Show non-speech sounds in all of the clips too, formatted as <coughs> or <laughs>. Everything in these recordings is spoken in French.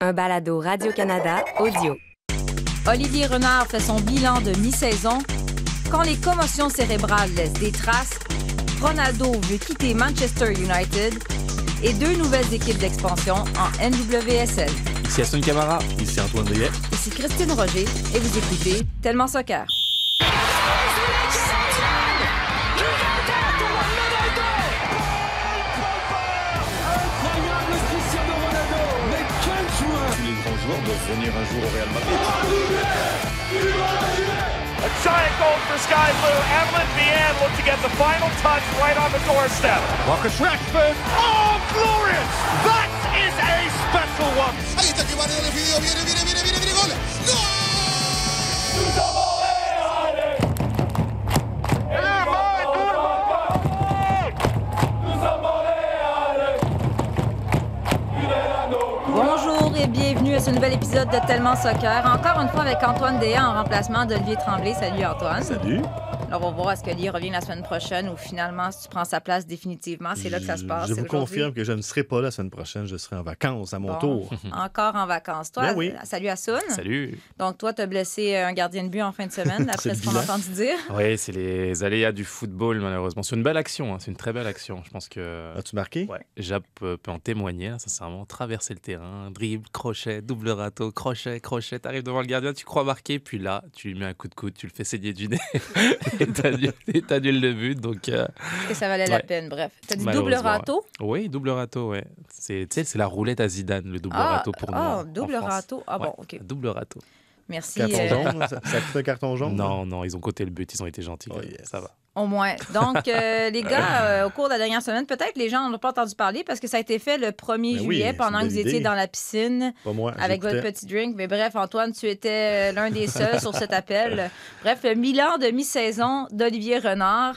un balado Radio-Canada audio. Olivier Renard fait son bilan de mi-saison. Quand les commotions cérébrales laissent des traces, Ronaldo veut quitter Manchester United et deux nouvelles équipes d'expansion en NWSL. Ici Aston Camara. Ici Antoine Dayet. Ici Christine Roger et vous écoutez Tellement Soccer. Joueurs doivent venir un jour au Real Madrid. A giant goal for Sky Blue. Evelyn Vianne looked to get the final touch right on the doorstep. Marcus Rashford. Oh, glorious! That is a special one. Ahí está que Mario le pidió, viene, viene, viene, viene, viene, gol. À ce nouvel épisode de Tellement Soccer. Encore une fois avec Antoine Déa en remplacement d'Olivier Tremblay. Salut Antoine. Salut. Alors, on va voir est-ce que Lee revient la semaine prochaine ou finalement, si tu prends sa place définitivement, c'est là que ça se passe. Je vous confirme que je ne serai pas là la semaine prochaine. Je serai en vacances à mon Bon. tour. <laughs> Encore en vacances. Toi, Ben oui. euh, salut Assoun. Salut. Donc, toi, tu as blessé un gardien de but en fin de semaine, <laughs> d'après ce qu'on a entendu dire. Oui, c'est les aléas du football, malheureusement. C'est une belle action, hein, c'est une très belle action. Je pense que As-tu marqué? ouais, Jap peut, peut en témoigner, là, sincèrement. Traverser le terrain, dribble, crochet, double râteau, crochet, crochet. T'arrives devant le gardien, tu crois marquer, puis là, tu lui mets un coup de coude, tu le fais saigner du nez <laughs> et t'annules et t'annules le but. Donc, euh, Et ça valait la peine, bref. Tu as dit double râteau? oui, double râteau, ouais. C'est, tu sais, c'est la roulette à Zidane, le double Ah, râteau pour nous. ah, double râteau. Ah bon, Ouais, OK. Double râteau. Merci. Carton euh, jaune? <laughs> ça, ça coûte un carton jaune? Non, non, ils ont coté le but, ils ont été gentils. Oh, yes. Ça va. Au moins. Donc, euh, <laughs> les gars, euh, au cours de la dernière semaine, peut-être les gens n'en ont pas entendu parler parce que ça a été fait le 1er Ben oui, juillet c'est pendant une que vous étiez idée. dans la piscine Pas moi. avec votre petit drink. Mais bref, Antoine, tu étais euh, l'un des seuls sur cet appel. <laughs> Bref, le Milan de mi-saison d'Olivier Renard.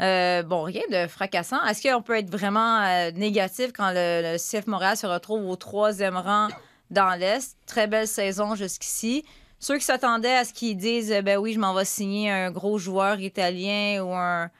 Euh, bon, rien de fracassant. Est-ce qu'on peut être vraiment euh, négatif quand le, le CF Montréal se retrouve au troisième rang dans l'Est? Très belle saison jusqu'ici. Ceux qui s'attendaient à ce qu'ils disent, euh, ben oui, je m'en vais signer un gros joueur italien ou un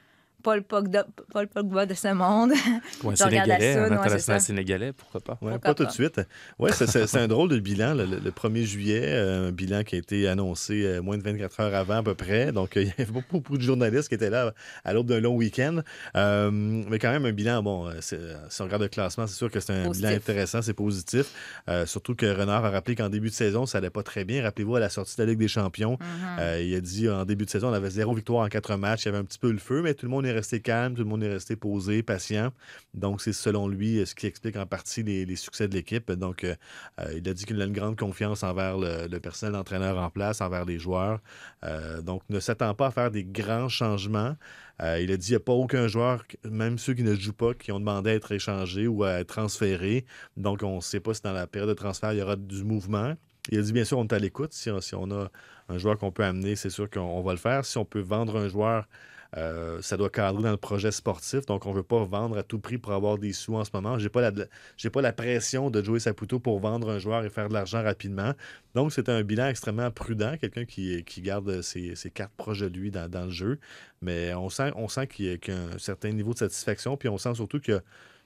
Paul Pogba, Paul Pogba de ce monde. <laughs> Ou un Sénégalais, Assoun, un international ça. sénégalais, pourquoi pas? Ouais, Pourquoi pas tout de suite. Ouais, c'est- un <laughs> drôle de bilan, le, le 1er juillet, euh, un bilan qui a été annoncé euh, moins de 24 heures avant à peu près. Donc, euh, <laughs> il y avait beaucoup, beaucoup de journalistes qui étaient là à l'aube d'un long week-end. Euh, mais quand même, un bilan, bon, c'est- si on regarde le classement, c'est sûr que c'est un Positif. bilan intéressant, c'est positif. Euh, surtout que Renard a rappelé qu'en début de saison, ça allait pas très bien. Rappelez-vous, à la sortie de la Ligue des Champions, Mhm. euh, il a dit en début de saison, on avait zéro victoire en quatre matchs. Il y avait un petit peu le feu, mais tout le monde est resté calme, tout le monde est resté posé, patient. Donc, c'est selon lui euh, ce qui explique en partie les, succès de l'équipe. Donc, euh, euh, il a dit qu'il a une grande confiance envers le, personnel d'entraîneur en place, envers les joueurs. Euh, donc, ne s'attend pas à faire des grands changements. Il a dit qu'il n'y a pas aucun joueur, même ceux qui ne jouent pas, qui ont demandé à être échangés ou à être transférés. Donc, on ne sait pas si dans la période de transfert, il y aura du mouvement. Il a dit, bien sûr, on est à l'écoute. Si, on a un joueur qu'on peut amener, c'est sûr qu'on on va le faire. Si on peut vendre un joueur, euh, ça doit cadrer dans le projet sportif. Donc, on ne veut pas vendre à tout prix pour avoir des sous en ce moment. Je n'ai pas, la, pression de jouer Saputo pour vendre un joueur et faire de l'argent rapidement. Donc, c'est un bilan extrêmement prudent, quelqu'un qui, garde ses, cartes proches de lui dans, dans le jeu. Mais on sent, on qu'il y, a, un certain niveau de satisfaction, puis on sent surtout a,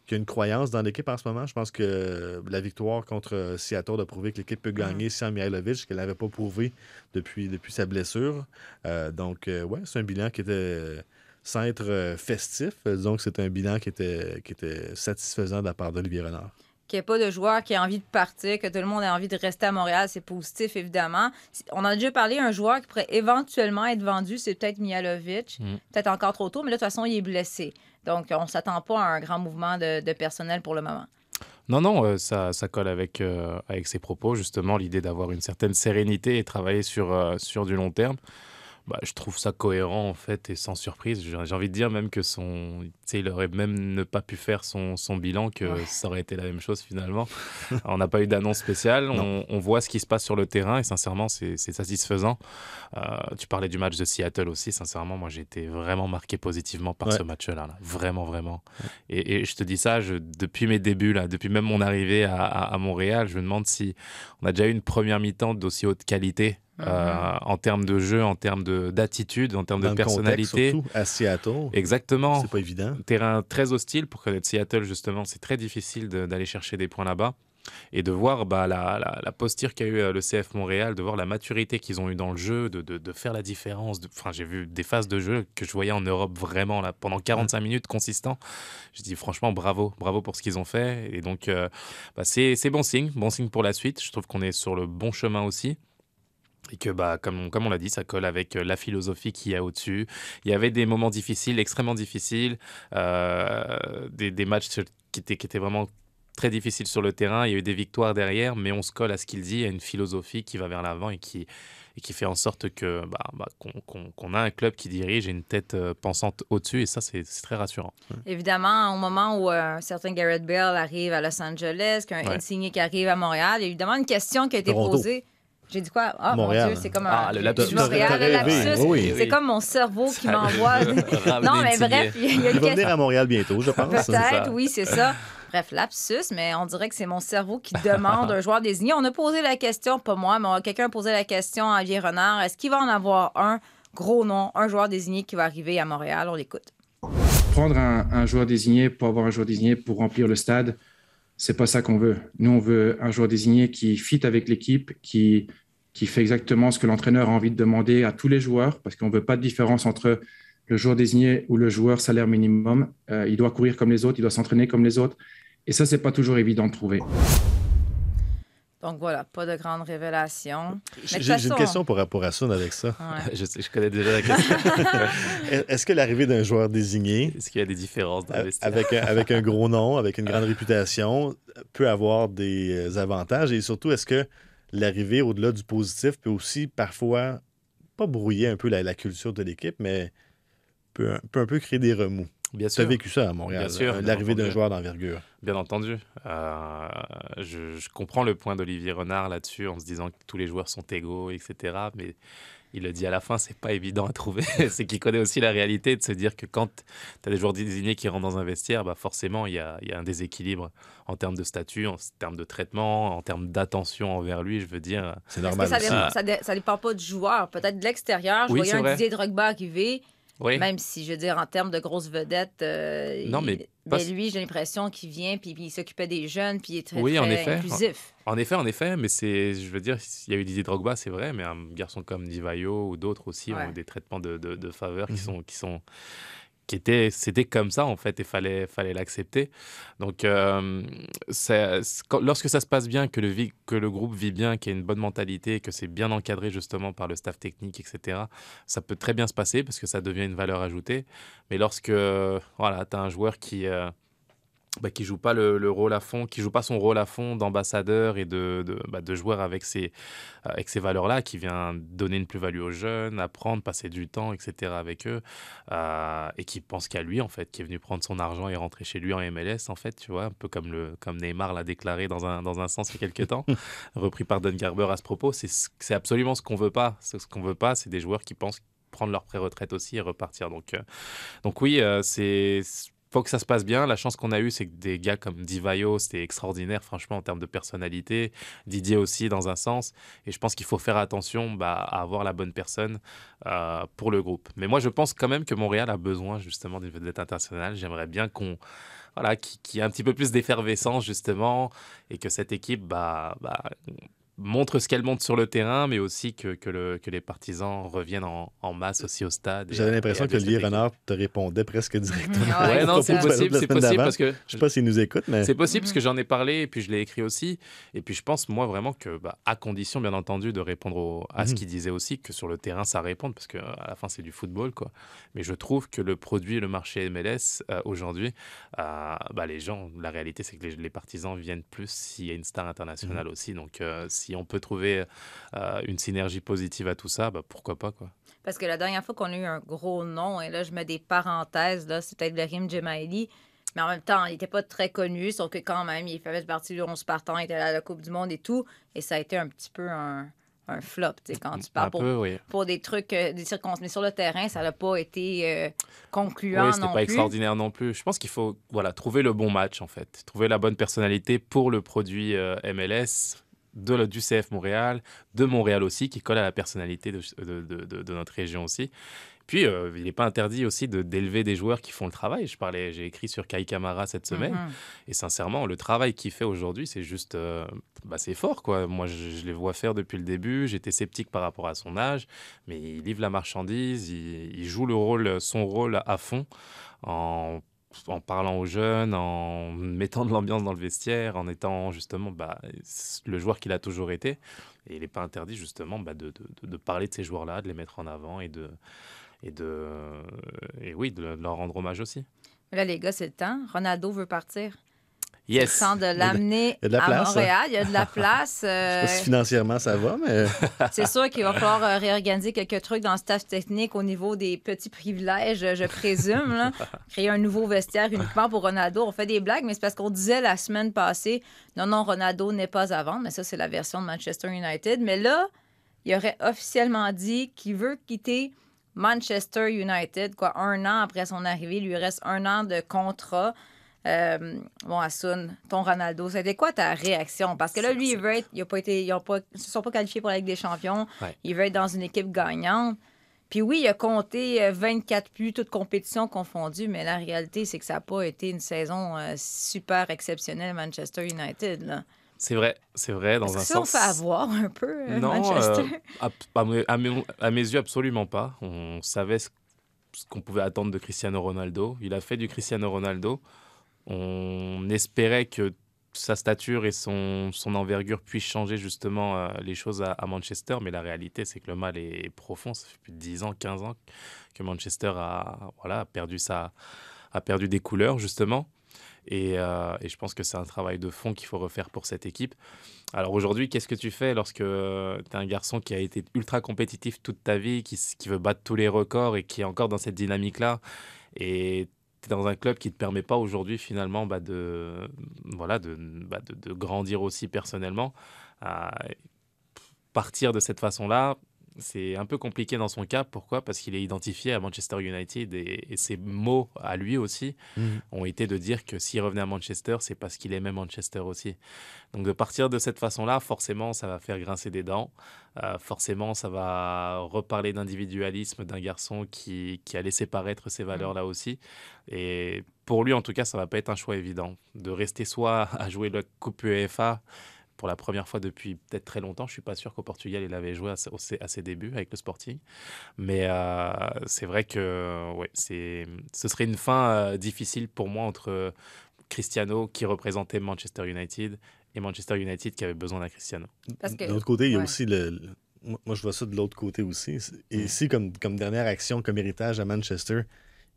qu'il y a une croyance dans l'équipe en ce moment. Je pense que la victoire contre Seattle a prouvé que l'équipe peut gagner sans Mihailovic, qu'elle n'avait pas prouvé depuis, depuis sa blessure. Euh, donc, euh, ouais, c'est un bilan qui était sans être euh, festif. Disons que c'est un bilan qui était, qui était satisfaisant de la part d'Olivier Renard. qu'il n'y ait pas de joueur qui a envie de partir, que tout le monde a envie de rester à Montréal, c'est positif, évidemment. On en a déjà parlé, un joueur qui pourrait éventuellement être vendu, c'est peut-être Mihalovic. Mm. Peut-être encore trop tôt, mais là, de toute façon, il est blessé. Donc, on ne s'attend pas à un grand mouvement de, personnel pour le moment. Non, non, euh, ça, ça colle avec, euh, ses propos, justement, l'idée d'avoir une certaine sérénité et travailler sur, euh, sur du long terme. Bah, je trouve ça cohérent, en fait, et sans surprise. J'ai j'ai envie de dire même que son... tu sais, il aurait même ne pas pu faire son, son bilan, que Ouais. ça aurait été la même chose, finalement. <laughs> on n'a pas eu d'annonce spéciale. On, on voit ce qui se passe sur le terrain, et sincèrement, c'est c'est satisfaisant. Euh, tu parlais du match de Seattle aussi. Sincèrement, moi, j'ai été vraiment marqué positivement par Ouais. ce match-là. là. Vraiment, vraiment. Et, et je te dis ça, je- depuis mes débuts, là, depuis même mon arrivée à, à- à Montréal, je me demande si on a déjà eu une première mi-temps d'aussi haute qualité euh, en termes de jeu, en termes de- d'attitude, en termes Dans de contexte, personnalité. surtout à Seattle, Exactement. c'est pas évident. Terrain très hostile pour connaître Seattle, justement. C'est très difficile de- d'aller chercher des points là-bas. et de voir bah, la, la, la posture qu'a eu euh, le CF Montréal, de voir la maturité qu'ils ont eu dans le jeu, de, de, de faire la différence. Enfin, j'ai vu des phases de jeu que je voyais en Europe vraiment là, pendant 45 minutes consistants. Je dis franchement bravo, bravo pour ce qu'ils ont fait. Et donc, euh, bah, c'est bon signe, bon signe pour la suite. Je trouve qu'on est sur le bon chemin aussi. Et que, bah, comme, on- comme on l'a dit, ça colle avec euh, la philosophie qu'il y a au-dessus. Il y avait des moments difficiles, extrêmement difficiles, euh, des, des matchs qui étaient, qui étaient vraiment très difficiles sur le terrain. Il y a eu des victoires derrière, mais on se colle à ce qu'il dit, à une philosophie qui va vers l'avant et qui, et qui fait en sorte que bah, bah, qu'on qu'on- qu'on a un club qui dirige et une tête euh, pensante au-dessus. Et ça, c'est très rassurant. Évidemment, au moment où euh, un certain Garrett Bell arrive à Los Angeles, qu'un Ouais. Insigne qui arrive à Montréal, il y a évidemment une question qui a été Toronto. posée. J'ai dit quoi? Ah, Montréal. mon Dieu, c'est comme un... Ah, le lapsus. Montréal, T'as le rêvé, lapsus. oui, C'est comme mon cerveau qui m'envoie... <laughs> Non, mais bref, il y a Il une va question... venir à Montréal bientôt, je pense. Peut-être, oui, c'est ça. Bref, lapsus, mais on dirait que c'est mon cerveau qui demande <laughs> un joueur désigné. On a posé la question, pas moi, mais quelqu'un a posé la question à Javier Renard. Est-ce qu'il va en avoir un gros nom, un joueur désigné qui va arriver à Montréal? On l'écoute. prendre un, un joueur désigné pour avoir un joueur désigné pour remplir le stade, c'est pas ça qu'on veut. Nous, on veut un joueur désigné qui fit avec l'équipe, qui, qui fait exactement ce que l'entraîneur a envie de demander à tous les joueurs, parce qu'on veut pas de différence entre le joueur désigné ou le joueur salaire minimum. Euh, il doit courir comme les autres, il doit s'entraîner comme les autres. Et ça, c'est pas toujours évident de trouver. Donc voilà, pas de grande révélation. J'ai une question pour rapport à ça avec ça. Ouais. <laughs> je, connais déjà la question. <laughs> <laughs> Est-ce que l'arrivée d'un joueur désigné Est-ce qu'il y a des différences dans vestiaire avec un, avec un gros nom, avec une grande réputation, peut avoir des euh, avantages? Et surtout, est-ce que l'arrivée, au-delà du positif, peut aussi parfois, pas brouiller un peu la, la culture de l'équipe, mais peut, peut un peu créer des remous? Bien Tu as sûr. vécu ça à Montréal, Bien sûr, euh, l'arrivée d'un joueur d'envergure. Bien entendu. Euh, je, je comprends le point d'Olivier Renard là-dessus en se disant que tous les joueurs sont égaux, etc. Mais il le dit à la fin, c'est pas évident à trouver. <laughs> c'est qu'il connaît aussi la réalité de se dire que quand tu as des joueurs désignés qui rentrent dans un vestiaire, bah forcément, il y a, il y a un déséquilibre en termes de statut, en termes de traitement, en termes d'attention envers lui, je veux dire. C'est que normal. ça, dépend, ça, dé- ça dépend pas du joueur? Peut-être de l'extérieur. Je Oui, voyais un vrai. Didier Drogba arriver, Oui, même si, je veux dire, en termes de grosses vedettes, euh, Non, il- mais pas- mais lui, j'ai l'impression qu'il vient, puis, il s'occupait des jeunes, puis il est très, Oui, en effet. inclusif. En effet, en effet, mais c'est, je veux dire, il y a eu Didier Drogba, c'est vrai, mais un garçon comme Divayo ou d'autres aussi Ouais. ont des traitements de, de, de faveur qui Mhm. sont, qui sont, qui étaient, c'était comme ça en fait, et fallait, fallait l'accepter. Donc, euh, lorsque ça se passe bien, que le, que le groupe vit bien, qu'il y a une bonne mentalité, que c'est bien encadré justement par le staff technique, etc. Ça peut très bien se passer parce que ça devient une valeur ajoutée. Mais lorsque, voilà, tu as un joueur qui euh, bah, qui joue pas le, le rôle à fond, qui joue pas son rôle à fond d'ambassadeur et de, de, bah, de joueur avec ces, avec ces valeurs-là, qui vient donner une plus-value aux jeunes, apprendre, passer du temps, etc. avec eux, euh, et qui pense qu'à lui, en fait, qui est venu prendre son argent et rentrer chez lui en MLS, en fait, tu vois, un peu comme, le, comme Neymar l'a déclaré dans un, dans un sens il y a quelques temps, <laughs> repris par Don Garber à ce propos. C'est ce- c'est absolument ce qu'on veut pas. Ce qu'on veut pas, c'est des joueurs qui pensent prendre leur pré-retraite aussi et repartir. Donc, euh, donc oui, euh, c'est faut que ça se passe bien. La chance qu'on a eue, c'est que des gars comme Divayo, c'était extraordinaire, franchement, en termes de personnalité. Didier aussi, dans un sens. Et je pense qu'il faut faire attention bah, à avoir la bonne personne euh, pour le groupe. Mais moi, je pense quand même que Montréal a besoin, justement, d'une vedette internationale. J'aimerais bien qu'on. Voilà, qui, qui un petit peu plus d'effervescence, justement, et que cette équipe bah, bah, montre ce qu'elle montre sur le terrain, mais aussi que, que, le, que les partisans reviennent en, en masse aussi au stade. J'avais l'impression à que Lier. Renard te répondait presque directement. Ouais, non, c'est possible, c'est possible parce que Je sais pas s'il nous écoute, mais c'est possible parce que Mhm. j'en ai parlé et puis je l'ai écrit aussi. Et puis je pense, moi, vraiment que, bah, à condition, bien entendu, de répondre au- à ce Mhm. qu'il disait aussi, que sur le terrain, ça réponde, parce qu'à la fin, c'est du football, quoi. Mais je trouve que le produit, le marché MLS, euh, aujourd'hui, euh, bah, les gens, la réalité, c'est que les, les partisans viennent plus s'il y a une star internationale aussi. Donc, euh, si on peut trouver euh, une synergie positive à tout ça, bah, pourquoi pas, quoi. Parce que la dernière fois qu'on a eu un gros nom, et là, je mets des parenthèses, là, c'est peut-être le rime Jemaili, mais en même temps, il n'était pas très connu, sauf que quand même, il faisait partie du 11 partant, il était à la Coupe du Monde et tout, et ça a été un petit peu un, un flop, tu sais, quand tu parles pour, peu, oui. pour des trucs, euh, des circonstances. Mais sur le terrain, ça n'a pas été euh, concluant Oui, c'était pas plus. extraordinaire non plus. Je pense qu'il faut voilà, trouver le bon match, en fait. Trouver la bonne personnalité pour le produit euh, MLS de, la- du CF Montréal, de Montréal aussi, qui colle à la personnalité de, de- de- de- de notre région aussi. Puis, euh, il n'est pas interdit aussi de d'élever des joueurs qui font le travail. Je parlais, j'ai écrit sur Kai Kamara cette semaine, Mhm. et sincèrement, le travail qu'il fait aujourd'hui, c'est juste, euh, bah, c'est fort, quoi. Moi, je, je les vois faire depuis le début. J'étais sceptique par rapport à son âge, mais il livre la marchandise, il, il joue le rôle, son rôle à fond, en en parlant aux jeunes, en mettant de l'ambiance dans le vestiaire, en étant justement bah, le joueur qu'il a toujours été. Et il n'est pas interdit justement bah, de, parler de ces joueurs-là, de les mettre en avant et de oui de leur rendre hommage aussi. Là, les gars, c'est le temps. Ronaldo veut partir. Yes. Sans de l'amener à place, hein. Montréal. Il y a de la <laughs> place. Je sais euh, pas si financièrement ça va, mais <laughs> C'est sûr qu'il va falloir euh, réorganiser quelques trucs dans le staff technique au niveau des petits privilèges, je présume. là. <laughs> Créer un nouveau vestiaire uniquement pour Ronaldo. On fait des blagues, mais c'est parce qu'on disait la semaine passée, non, non, Ronaldo n'est pas à vendre. Mais ça, c'est la version de Manchester United. Mais là, il aurait officiellement dit qu'il veut quitter Manchester United. Quoi, un an après son arrivée, il lui reste un an de contrat. Euh, bon, Assoun, ton Ronaldo, c'était quoi ta réaction? Parce que là, lui, il veut être. Il a pas été, ils ne se sont pas qualifiés pour la Ligue des Champions. Ouais. Il veut être dans une équipe gagnante. Puis oui, il a compté euh, 24 buts, toutes compétitions confondues, mais la réalité, c'est que ça n'a pas été une saison euh, super exceptionnelle à Manchester United. Là. C'est vrai, c'est vrai dans un que ça, on sens. fait avoir un peu euh, Non, Manchester? euh, à, mes- à mes, à mes yeux, absolument pas. On savait ce, ce qu'on pouvait attendre de Cristiano Ronaldo. Il a fait du Cristiano Ronaldo. On espérait que sa stature et son, envergure puissent changer justement euh, les choses à, Manchester, mais la réalité, c'est que le mal est profond. Ça fait plus de 10 ans, 15 ans que Manchester a, voilà, a, perdu, sa, a perdu des couleurs, justement. Et, euh, et je pense que c'est un travail de fond qu'il faut refaire pour cette équipe. Alors aujourd'hui, qu'est-ce que tu fais lorsque tu es un garçon qui a été ultra compétitif toute ta vie, qui, qui veut battre tous les records et qui est encore dans cette dynamique-là? Et dans un club qui ne te permet pas aujourd'hui finalement bah, de, voilà, de, bah, de, de grandir aussi personnellement. Partir de cette façon-là, c'est un peu compliqué dans son cas. Pourquoi? Parce qu'il est identifié à Manchester United et, et ses mots à lui aussi Mhm. ont été de dire que s'il revenait à Manchester, c'est parce qu'il aimait Manchester aussi. Donc de partir de cette façon-là, forcément, ça va faire grincer des dents. Euh, forcément, ça va reparler d'individualisme d'un garçon qui, qui a laissé paraître ces valeurs-là aussi. Et pour lui, en tout cas, ça va pas être un choix évident. De rester soit à jouer la Coupe UEFA pour la première fois depuis peut-être très longtemps. Je suis pas sûr qu'au Portugal, il avait joué à, ses- à ses débuts avec le Sporting. Mais euh, c'est vrai que ouais, c'est, ce serait une fin euh, difficile pour moi entre Cristiano qui représentait Manchester United et Manchester United qui avait besoin d'un Cristiano. Que- de l'autre côté, il y a ouais. aussi le. le- Moi, je vois ça de l'autre côté aussi. Et Mm. ici, comme, comme dernière action, comme héritage à Manchester,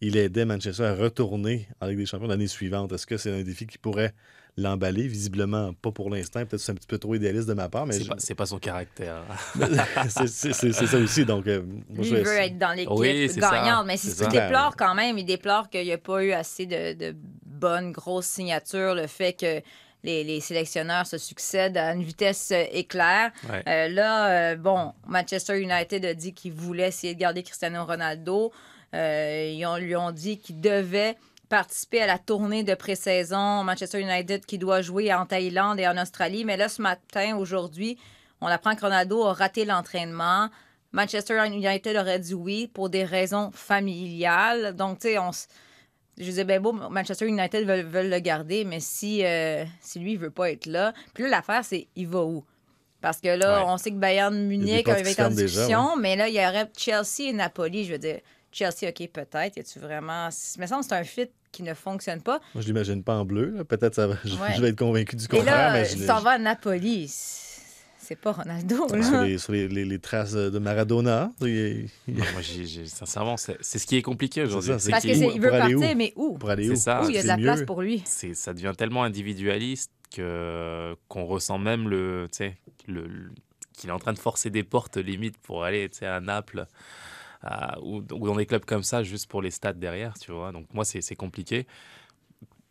il aidait Manchester à retourner en Ligue des Champions l'année suivante. Est-ce que c'est un défi qui pourrait l'emballer? Visiblement, pas pour l'instant. Peut-être que c'est un petit peu trop idéaliste de ma part, mais C'est je- pas, c'est pas son caractère. <laughs> c'est c'est- c'est- c'est ça aussi. Donc, euh, moi, Lui, je veut être dans l'équipe Oui, gagnante, mais C'est il ça. déplore quand même, il déplore qu'il n'y a pas eu assez de, de bonnes grosses signatures, le fait que les, les sélectionneurs se succèdent à une vitesse euh, éclair. Ouais. Euh, là, euh, bon, Manchester United a dit qu'il voulait essayer de garder Cristiano Ronaldo. Euh, ils ont- lui ont dit qu'il devait participer à la tournée de pré-saison Manchester United qui doit jouer en Thaïlande et en Australie. Mais là, ce matin, aujourd'hui, on apprend que Ronaldo a raté l'entraînement. Manchester United aurait dit oui pour des raisons familiales. Donc, tu sais, on s- je disais, ben beau, Manchester United veulent, veulent le garder, mais si, euh, si lui, il veut pas être là. Puis là, l'affaire, c'est il va où? Parce que là, Ouais. on sait que Bayern Munich avait été en déjà, mais là, il y aurait Chelsea et Napoli. Je veux dire, Chelsea, OK, peut-être. Y a-tu vraiment. Il me semble que c'est un fit qui ne fonctionne pas. moi, je l'imagine pas en bleu. Peut-être ça va- <laughs> je, Ouais. je vais être convaincu du Et contraire. là, mais tu je- t'en vas à Napoli. C'est pas Ronaldo, sur les, sur les- les- les traces de Maradona. il- il- Non, moi, sincèrement, c'est c'est ce qui est compliqué aujourd'hui. Parce qu'il- veut pour aller partir, où? mais où? Pour aller C'est où? ça. Où il y a de C'est la place pour lui? ça devient tellement individualiste que qu'on ressent même le tu sais le, le- qu'il est en train de forcer des portes limite pour aller tu sais à Naples ou, ou dans des clubs comme ça juste pour les stats derrière tu vois. Donc moi c'est compliqué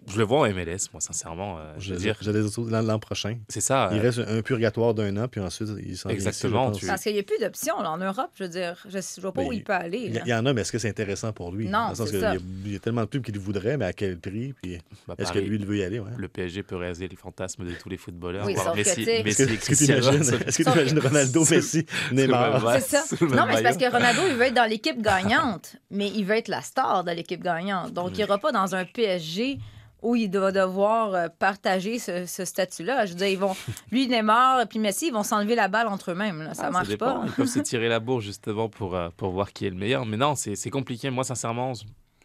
je le vois en MLS, moi, sincèrement. euh, je Je veux dire, J'ai des l'an prochain. c'est ça. Il euh, reste un purgatoire d'un an, puis ensuite, il s'en ici, Exactement, pense. tu- Parce qu'il n'y a plus d'options là, en Europe, je veux dire. Je ne vois pas Ben, où il peut aller. Il y, en a, mais est-ce que c'est intéressant pour lui? Non, Dans le sens c'est que ça. Il y, a, il y a tellement de clubs qui le voudraient, mais à quel prix? Puis bah, est-ce que lui, il veut y aller? Ouais? Le PSG peut réaliser le fantasme de tous les footballeurs. Oui, sauf que, Messi, tu sais- Messi Est-ce que, est-ce que- t'imagines Ronaldo, Messi, Neymar? C'est ça. Non, mais c'est parce que Ronaldo, il veut être dans l'équipe <laughs> gagnante, mais il veut être la star de l'équipe gagnante. Donc, il n'ira pas dans un PSG où il doit devoir euh, partager ce, ce statut-là. Je veux dire, ils vont, lui, Neymar et puis Messi, ils vont s'enlever la balle entre eux-mêmes. là. Ça Ah, marche pas. Ils peuvent se <laughs> tirer la bourre justement pour, euh, pour voir qui est le meilleur. Mais non, c'est c'est compliqué. Moi, sincèrement,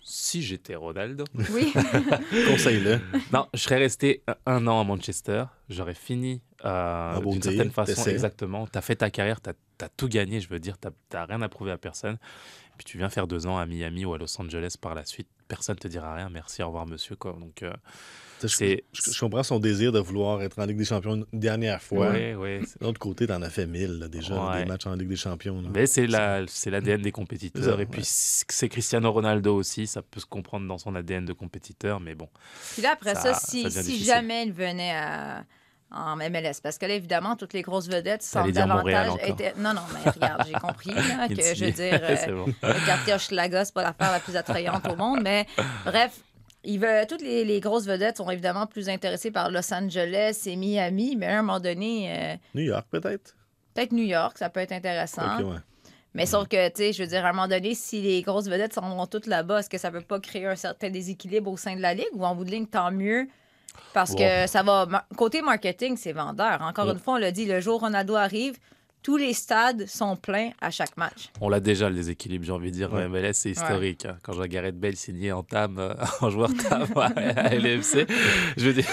si j'étais Ronaldo, Oui. <laughs> Conseille-le. non, je serais resté un- an à Manchester. J'aurais fini euh, En d'une certaine façon. t'essaies. Exactement. Tu as fait ta carrière, tu as, tout gagné. Je veux dire, tu n'as rien à prouver à personne. Puis tu viens faire deux ans à Miami ou à Los Angeles par la suite. Personne te dira rien. Merci, au revoir, monsieur. Quoi. Donc, euh, Je, je- je comprends son désir de vouloir être en Ligue des Champions une dernière fois. ouais, ouais, c'est- De l'autre côté, t'en as fait mille là, déjà, Ouais. des matchs en Ligue des Champions. là. Mais c'est la- c'est l'ADN des compétiteurs. Ça, et puis ouais. c'est Cristiano Ronaldo aussi. Ça peut se comprendre dans son ADN de compétiteur. Mais bon, Puis là, après Ça- ça, si, ça si jamais il venait à- en MLS, parce que là, évidemment, toutes les grosses vedettes semblent Montréal davantage... étaient- Non, non, mais regarde, j'ai compris là, <laughs> que, je veux dire, <laughs> euh, bon. le quartier Hochelaga, c'est pas l'affaire la plus attrayante au monde, mais bref... Il veut, toutes les, les grosses vedettes sont évidemment plus intéressées par Los Angeles et Miami, mais à un moment donné, euh, New York, peut-être? peut-être New York, ça peut être intéressant. Ouais. Mais sauf que, tu sais, je veux dire, à un moment donné, si les grosses vedettes s'en vont toutes là-bas, est-ce que ça peut pas créer un certain déséquilibre au sein de la Ligue? Ou en bout de ligne, tant mieux? Parce que ça va. Côté marketing, c'est vendeur. Encore Ouais. une fois, on l'a dit, le jour où Ronaldo arrive, tous les stades sont pleins à chaque match. On l'a déjà le déséquilibre, j'ai envie de dire. Ouais. En MLS, c'est historique. hein. Quand je vois Gareth Bale signer en TAM, euh, <laughs> en joueur TAM à LFC, je veux dire.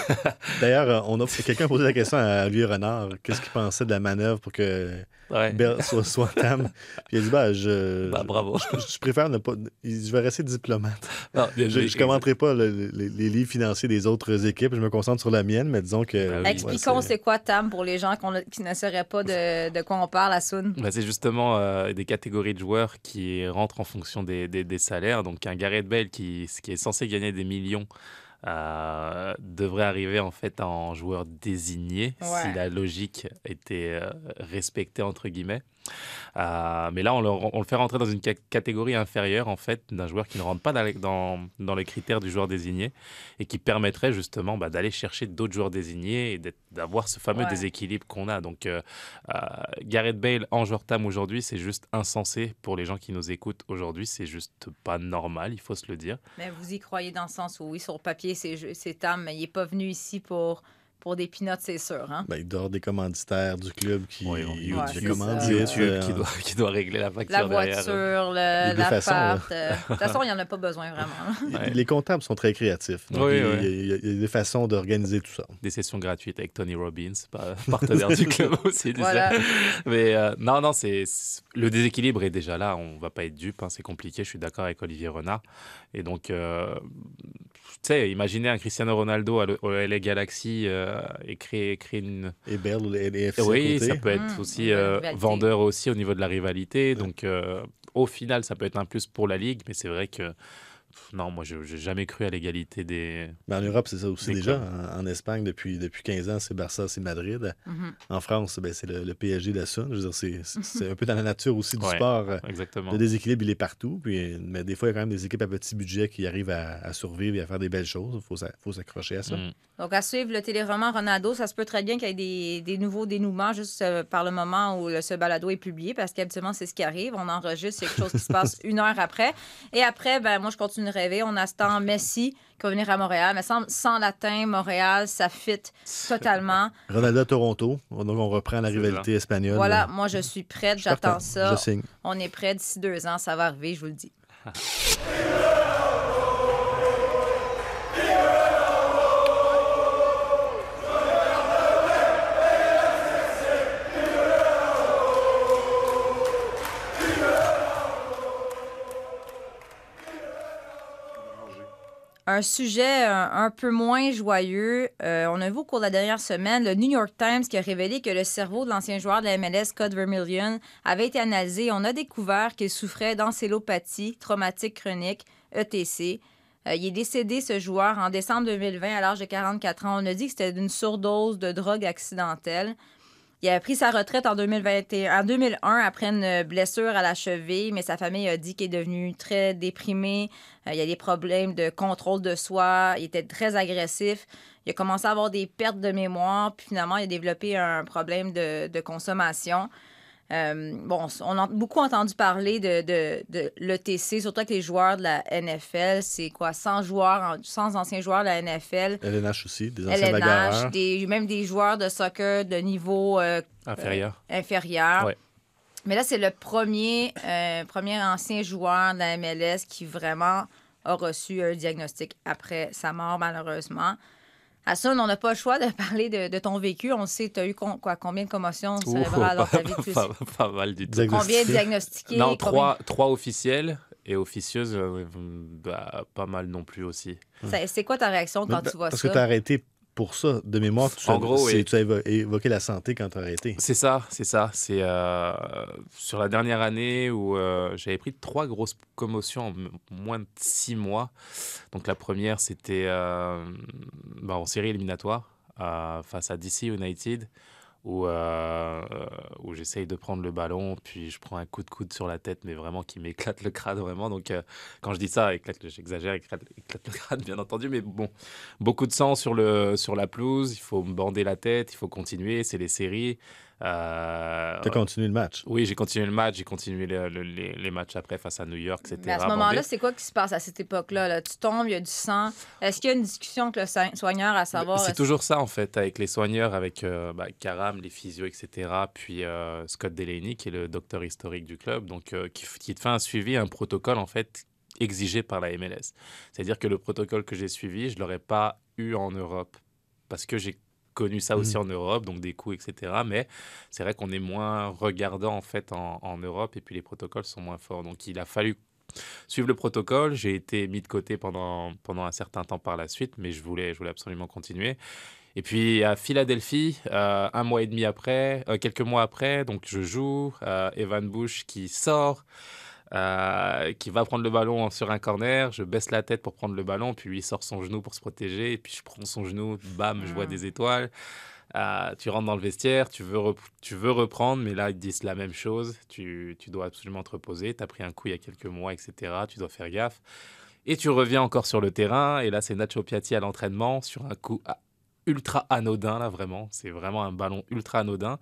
D'ailleurs, euh, on a quelqu'un a posé la question à Olivier Renard. Qu'est-ce qu'il pensait de la manœuvre pour que Ouais. Bell soit, soit <laughs> Tam? Puis il a dit bah, je, Bah, bravo. je, je préfère ne pas. Je vais rester diplomate. Non, Je ne commenterai pas le- le- les livres financiers des autres équipes. Je me concentre sur la mienne, mais disons que. Oui. ouais, Expliquons c'est- c'est quoi TAM pour les gens qui ne sauraient pas de, de quoi on parle à Soon. Bah, c'est justement euh, des catégories de joueurs qui rentrent en fonction des, des- des salaires. Donc un Gareth Bale qui, qui est censé gagner des millions euh, devrait arriver en fait en joueur désigné si la logique était euh, respectée entre guillemets. Euh, mais là, on le, on le fait rentrer dans une ca- catégorie inférieure en fait d'un joueur qui ne rentre pas dans, les- dans, dans les critères du joueur désigné et qui permettrait justement bah, d'aller chercher d'autres joueurs désignés et d'avoir ce fameux Ouais. déséquilibre qu'on a. Donc Gareth Bale en joueur TAM aujourd'hui, c'est juste insensé pour les gens qui nous écoutent aujourd'hui. C'est juste pas normal, il faut se le dire. Mais vous y croyez dans le sens où, oui, sur papier, c'est c'est TAM, mais il n'est pas venu ici pour, pour des peanuts, c'est sûr. Hein? Ben, il doit avoir des commanditaires du club qui, Ouais, YouTube, commandent. YouTube euh, qui, doit, <laughs> qui doit régler la facture La derrière. voiture, Les le- l'appart. euh, De toute façon, il n'y en a pas besoin vraiment. <laughs> Ouais. Les comptables sont très créatifs. Donc, Oui, il, oui. il y a- il y des façons d'organiser tout ça. Des sessions gratuites avec Tony Robbins, <laughs> partenaire du club aussi. Voilà. Mais euh, non, non, c'est c'est- le déséquilibre est déjà là. On va pas être dupe, hein, c'est compliqué. Je suis d'accord avec Olivier Renard. Et donc, euh, sais, imaginez un Cristiano Ronaldo au LA Galaxy euh, et créer, créer une. Et Bell, les FC Oui, ça peut être Mmh, aussi euh, vendeur aussi au niveau de la rivalité. Donc, euh, au final, ça peut être un plus pour la ligue, mais c'est vrai que pff, non, moi, je n'ai jamais cru à l'égalité des. Mais en Europe, c'est ça aussi déjà. En, en Espagne, depuis, depuis 15 ans, c'est Barça, c'est Madrid. Mhm. En France, ben, c'est le, le PSG de la Sun. Je veux dire, c'est- c'est un peu dans la nature aussi du Ouais. sport. Exactement. Le déséquilibre, il est partout. Puis, mais des fois, il y a quand même des équipes à petit budget qui arrivent à, à survivre et à faire des belles choses. Il faut, faut s'accrocher à ça. Mm. Donc, à suivre le téléroman Ronaldo, ça se peut très bien qu'il y ait des, des nouveaux dénouements juste euh, par le moment où le, ce balado est publié, parce qu'habituellement, c'est ce qui arrive. On enregistre, quelque chose qui se passe une heure après. Et après, ben, moi, je continue de rêver. On attend Messi qui va venir à Montréal. Mais sans, sans latin, Montréal, ça fit totalement. <laughs> Ronaldo à Toronto. Donc, on reprend la rivalité espagnole. Voilà, moi, je suis prête. J'attends ça. Je signe. On est prêt d'ici deux ans. Ça va arriver, je vous le dis. <laughs> Un sujet un, un peu moins joyeux. Euh, on a vu au cours de la dernière semaine le New York Times qui a révélé que le cerveau de l'ancien joueur de la MLS, Scott Vermillion, avait été analysé. On a découvert qu'il souffrait d'encélopathie traumatique chronique, ETC. Euh, il est décédé, ce joueur, en décembre 2020, à l'âge de 44 ans. On a dit que c'était d'une surdose de drogue accidentelle. Il a pris sa retraite en, 2021, en 2001 après une blessure à la cheville, mais sa famille a dit qu'il est devenu très déprimé. Euh, il y a des problèmes de contrôle de soi. Il était très agressif. Il a commencé à avoir des pertes de mémoire, puis finalement, il a développé un problème de consommation. Euh, bon, on a beaucoup entendu parler de, de, de l'ETC, surtout avec les joueurs de la NFL. C'est quoi, 100 joueurs, 100 anciens joueurs de la NFL. LNH aussi, des anciens LNH, des, même des joueurs de soccer de niveau euh, inférieur. Euh, inférieur. Ouais. Mais là, c'est le premier, euh, premier ancien joueur de la MLS qui vraiment a reçu un diagnostic après sa mort, malheureusement. Hassan, on n'a pas le choix de <laughs> parler de, ton vécu. On sait, tu as eu quoi, combien de commotions cérébrales dans ta <laughs> vie? Pas, pas, mal du tout. Combien diagnostiqués? Non, trois, trois officiels et officieuses, euh, bah, pas mal non plus aussi. C'est quoi ta réaction quand tu vois ça? Parce que tu as arrêté pour ça, de mémoire, tu, en gros, tu as évoqué la santé quand tu as arrêté. C'est ça, c'est ça. C'est euh, sur la dernière année où euh, j'avais pris trois grosses commotions en moins de six mois. Donc la première, c'était euh, bah, en série éliminatoire face à DC United où, euh, où j'essaye de prendre le ballon, puis je prends un coup de coude sur la tête, mais vraiment qui m'éclate le crâne, vraiment. Donc, euh, quand je dis ça, éclate, j'exagère, éclate, éclate, le crâne, bien entendu, mais bon, beaucoup de sang sur, le, sur la pelouse, il faut me bander la tête, il faut continuer, c'est les séries. Euh, tu as continué le match? Oui, j'ai continué le match. J'ai continué les, matchs après face à New York, etc. Mais à ce moment-là, c'est quoi qui se passe à cette époque-là? Tu tombes, il y a du sang. Est-ce qu'il y a une discussion avec le soigneur à savoir... C'est toujours ça, en fait, avec les soigneurs, avec euh, bah, Karam, les physios, etc. Puis euh, Scott Delaney, qui est le docteur historique du club, donc qui, qui te fait un suivi, un protocole, en fait, exigé par la MLS. C'est-à-dire que le protocole que j'ai suivi, je ne l'aurais pas eu en Europe parce que j'ai connu ça aussi mmh. en Europe, donc des coups, etc. Mais c'est vrai qu'on est moins regardant en fait en, Europe et puis les protocoles sont moins forts. Donc il a fallu suivre le protocole. J'ai été mis de côté pendant, pendant un certain temps par la suite, mais je voulais, je voulais absolument continuer. Et puis à Philadelphie, euh, un mois et demi après, euh, quelques mois après, donc je joue, euh, Evan Bush qui sort. Euh, qui va prendre le ballon sur un corner. Je baisse la tête pour prendre le ballon, puis lui il sort son genou pour se protéger. Et puis je prends son genou, bam, je vois ah. des étoiles. Euh, tu rentres dans le vestiaire, tu veux, tu veux reprendre, mais là ils disent la même chose. Tu, tu dois absolument te reposer. Tu as pris un coup il y a quelques mois, etc. Tu dois faire gaffe. Et tu reviens encore sur le terrain. Et là, c'est Nacho Piatti à l'entraînement sur un coup ah, ultra anodin, là vraiment. C'est vraiment un ballon ultra anodin.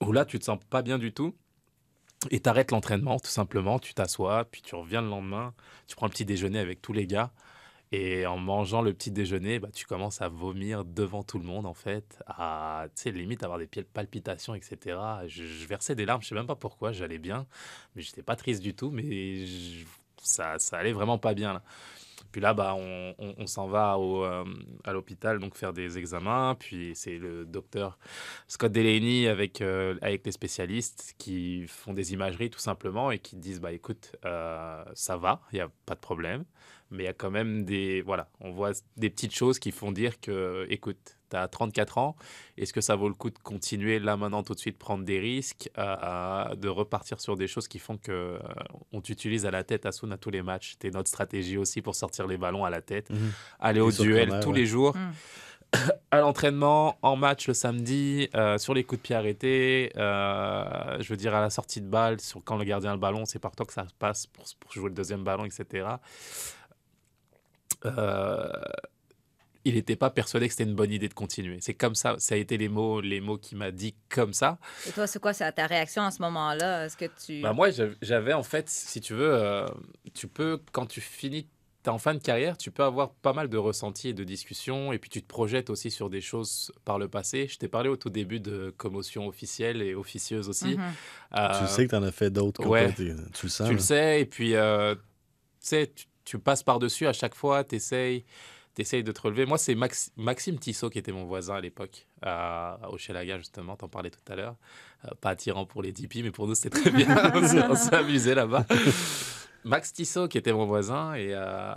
Où là, tu te sens pas bien du tout. Et tu arrêtes l'entraînement, tout simplement, tu t'assois, puis tu reviens le lendemain, tu prends le petit déjeuner avec tous les gars. Et en mangeant le petit déjeuner, bah, tu commences à vomir devant tout le monde, en fait, à, limite avoir des palpitations, etc. Je, versais des larmes, je sais même pas pourquoi, j'allais bien, mais j'étais pas triste du tout, mais ça, ça allait vraiment pas bien, là. Puis là, bah, on, s'en va au, euh, à l'hôpital donc faire des examens. Puis c'est le docteur Scott Delaney avec, euh, avec les spécialistes qui font des imageries tout simplement et qui disent bah, écoute, euh, ça va, il n'y a pas de problème. Mais il y a quand même des. Voilà, on voit des petites choses qui font dire que, écoute, tu as 34 ans, est-ce que ça vaut le coup de continuer là maintenant tout de suite, prendre des risques, de repartir sur des choses qui font que euh, on t'utilise à la tête à Soun à tous les matchs? C'était notre stratégie aussi pour sortir les ballons à la tête, mhm. aller au duel tous les jours. Mm. <coughs> à l'entraînement, en match le samedi, euh, sur les coups de pied arrêtés, euh, je veux dire à la sortie de balle, sur, quand le gardien a le ballon, c'est par toi que ça passe pour, pour jouer le deuxième ballon, etc. Euh, il n'était pas persuadé que c'était une bonne idée de continuer. C'est comme ça, ça a été les mots, les mots qu'il m'a dit comme ça. Et toi, c'est quoi ta réaction à ce moment-là? Est-ce que tu bah moi, j'avais en fait, si tu veux, euh, tu peux quand tu finis es en fin de carrière, tu peux avoir pas mal de ressentis et de discussions, et puis tu te projettes aussi sur des choses par le passé. Je t'ai parlé au tout début de commotion officielle et officieuse aussi. Mhm. Euh, tu sais que tu en as fait d'autres. Ouais, tu le sais. Tu le sais, et puis, tu sais, tu, passes par-dessus à chaque fois, tu essayes, de te relever. Moi, c'est Maxime Tissot qui était mon voisin à l'époque, à, Hochelaga, justement, t'en parlais tout à l'heure. Euh, pas attirant pour les tipis, mais pour nous, c'était très bien. <laughs> on s'est amusé là-bas. Max Tissot qui était mon voisin et euh,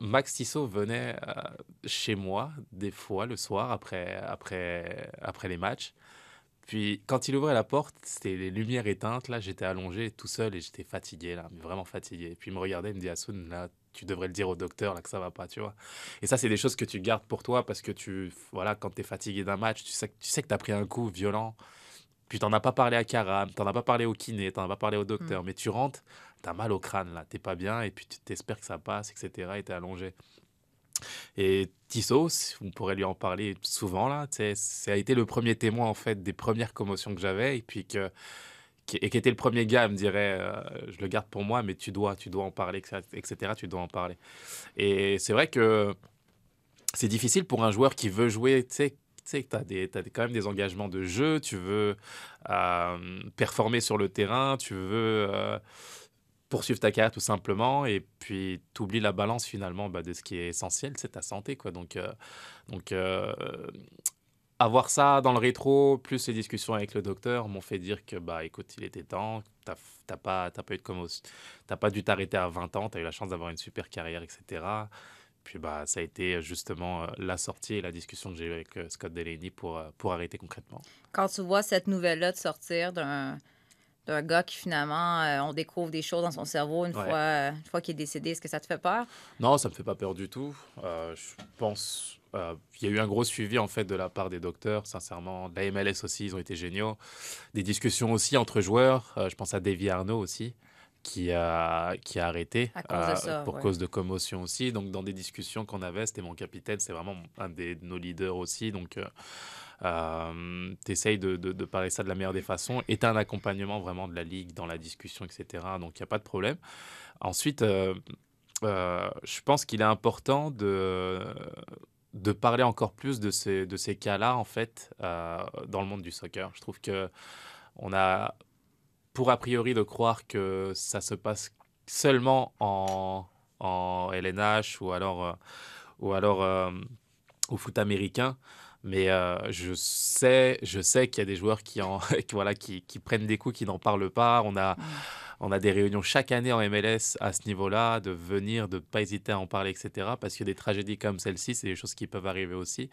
Max Tissot venait euh, chez moi des fois le soir après, après, après les matchs puis quand il ouvrait la porte, c'était les lumières éteintes. Là, j'étais allongé tout seul et j'étais fatigué, là, mais vraiment fatigué. Puis il me regardait, il me dit Asun, là, tu devrais le dire au docteur là, que ça va pas, tu vois. Et ça, c'est des choses que tu gardes pour toi parce que tu, voilà, quand tu es fatigué d'un match, tu sais, que- tu sais que tu as pris un coup violent. Puis t'en as pas parlé à Karam, t'en as pas parlé au kiné, t'en as pas parlé au docteur, mais tu rentres, t'as mal au crâne là, t'es pas bien et puis tu t'espères que ça passe, etc. Et t'es allongé. Et Tissot, on pourrait lui en parler souvent là, ça a été le premier témoin en fait des premières commotions que j'avais et puis que et qui était le premier gars à me dirait euh, je le garde pour moi mais tu dois tu dois en parler etc tu dois en parler et c'est vrai que c'est difficile pour un joueur qui veut jouer tu sais que tu as, quand même des engagements de jeu, tu veux euh, performer sur le terrain, tu veux euh, poursuivre ta carrière tout simplement, et puis tu oublies la balance finalement bah, de ce qui est essentiel, c'est ta santé. Donc, avoir ça dans le rétro, plus les discussions avec le docteur, m'ont fait dire que, bah écoute, il était temps, t'as pas, pas eu de pas dû t'arrêter à 20 ans, t'as eu la chance d'avoir une super carrière, etc. Puis bah, ça a été justement euh, la sortie et la discussion que j'ai eue avec euh, Scott Delaney pour, euh, pour arrêter concrètement. Quand tu vois cette nouvelle-là de sortir d'un d'un gars qui finalement, euh, on découvre des choses dans son cerveau une Ouais. fois, euh, une fois qu'il est décédé, est-ce que ça te fait peur? Non, ça me fait pas peur du tout. Euh, je pense euh, il y a eu un gros suivi en fait de la part des docteurs, sincèrement. De la MLS aussi, ils ont été géniaux. Des discussions aussi entre joueurs. Euh, je pense à Davy Arnaud aussi, qui a, qui a arrêté cause euh, ça, pour ouais. cause de commotion aussi. Donc dans des discussions qu'on avait, c'était mon capitaine, c'est vraiment un des, de nos leaders aussi. Donc euh, euh, t'essayes de, parler ça de la meilleure des façons. Et t'as un accompagnement vraiment de la ligue dans la discussion, etc. Donc il n'y a pas de problème. Ensuite, euh, euh, je pense qu'il est important de, parler encore plus de ces, cas-là, en fait, euh, dans le monde du soccer. Je trouve que on a pour a priori de croire que ça se passe seulement en, LNH ou alors, au foot américain. Mais euh, je sais, je sais qu'il y a des joueurs qui, en, <laughs> qui, voilà, qui, qui prennent des coups, qui n'en parlent pas. On a, on a des réunions chaque année en MLS à ce niveau-là, de venir, de ne pas hésiter à en parler, etc. Parce que des tragédies comme celle-ci, c'est des choses qui peuvent arriver aussi.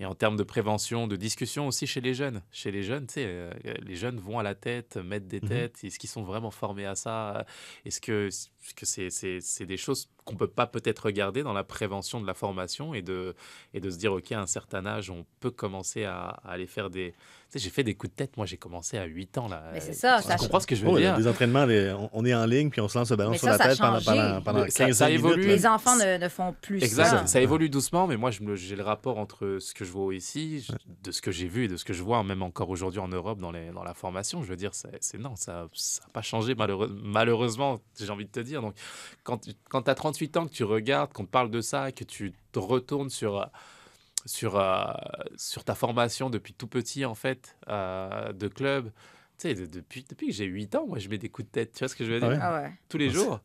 Et en termes de prévention, de discussion aussi chez les jeunes. Chez les jeunes, tu sais, euh, les jeunes vont à la tête, mettent des Mhm. têtes. Est-ce qu'ils sont vraiment formés à ça? Est-ce que que c'est c'est- c'est des choses qu'on peut pas peut-être regarder dans la prévention de la formation et de, et de se dire, OK, à un certain âge, on peut commencer à, à aller faire des... Tu sais, j'ai fait des coups de tête. Moi, j'ai commencé à 8 ans. Là. Mais c'est ça, Tu ça- comprends ce que je veux Oh, dire? des entraînements, les- on, on est en ligne, puis on se lance le ballon Mais sur ça, la ça tête pendant, pendant, pendant Mais ça- 15 ça minutes. évolue. Les enfants ne, ne font plus Exact, ça. ça évolue doucement, mais moi j'ai le rapport entre ce que je vois ici, je- de ce que j'ai vu et de ce que je vois même encore aujourd'hui en Europe dans, les, dans la formation. Je veux dire, c'est non, ça n'a pas changé malheureux- malheureusement, j'ai envie de te dire. Donc, quand, tu- quand tu as 38 ans, que tu regardes, qu'on te parle de ça, que tu te retournes sur, euh, sur, euh, sur ta formation depuis tout petit, en fait, euh, de club. Tu sais, de- depuis, depuis que j'ai 8 ans, moi, je mets des coups de tête. Tu vois ce que je veux dire? Ah ouais. Ah ouais. tous les jours.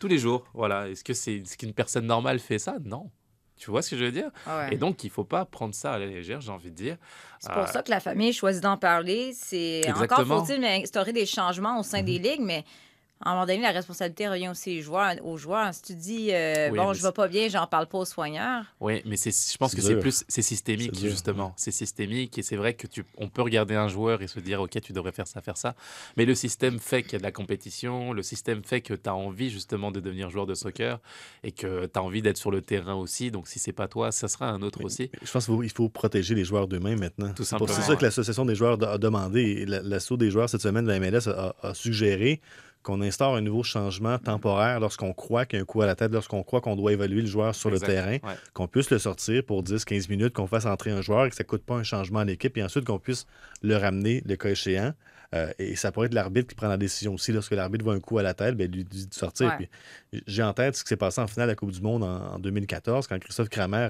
Tous les jours, voilà. Est-ce que c'est est-ce qu'une personne normale fait ça? Non. Tu vois ce que je veux dire? Ah ouais. Et donc, il faut pas prendre ça à la légère, j'ai envie de dire. C'est pour Euh, ça que la famille choisit d'en parler. C'est encore faut-il instaurer des changements au sein des ligues, mais à un moment donné, la responsabilité revient aussi aux joueurs. Aux joueurs. Si tu dis euh, Oui, bon, je vais pas bien, j'en parle pas aux soigneurs. Oui, mais je pense que c'est plus c'est systémique justement. C'est systémique et c'est vrai que tu on peut regarder un joueur et se dire ok tu devrais faire ça faire ça, mais le système fait qu'il y a de la compétition, le système fait que tu as envie justement de devenir joueur de soccer et que tu as envie d'être sur le terrain aussi. Donc si c'est pas toi, ça sera un autre aussi. Je pense qu'il faut, il faut protéger les joueurs d'eux-mêmes maintenant. Tout C'est pour- C'est simplement, ça ouais. que l'Association des joueurs a demandé. L'assaut des joueurs cette semaine de la MLS a, a suggéré qu'on instaure un nouveau changement temporaire lorsqu'on croit qu'il y a un coup à la tête, lorsqu'on croit qu'on doit évaluer le joueur sur Exact, le terrain, ouais. qu'on puisse le sortir pour 10-15 minutes, qu'on fasse entrer un joueur et que ça ne coûte pas un changement à l'équipe, et ensuite qu'on puisse le ramener le cas échéant. Euh, et ça pourrait être l'arbitre qui prend la décision aussi. Lorsque l'arbitre voit un coup à la tête, ben, lui dit de sortir. Ouais. Puis, J'ai en tête ce qui s'est passé en finale de la Coupe du Monde en, en 2014, quand Christophe Kramer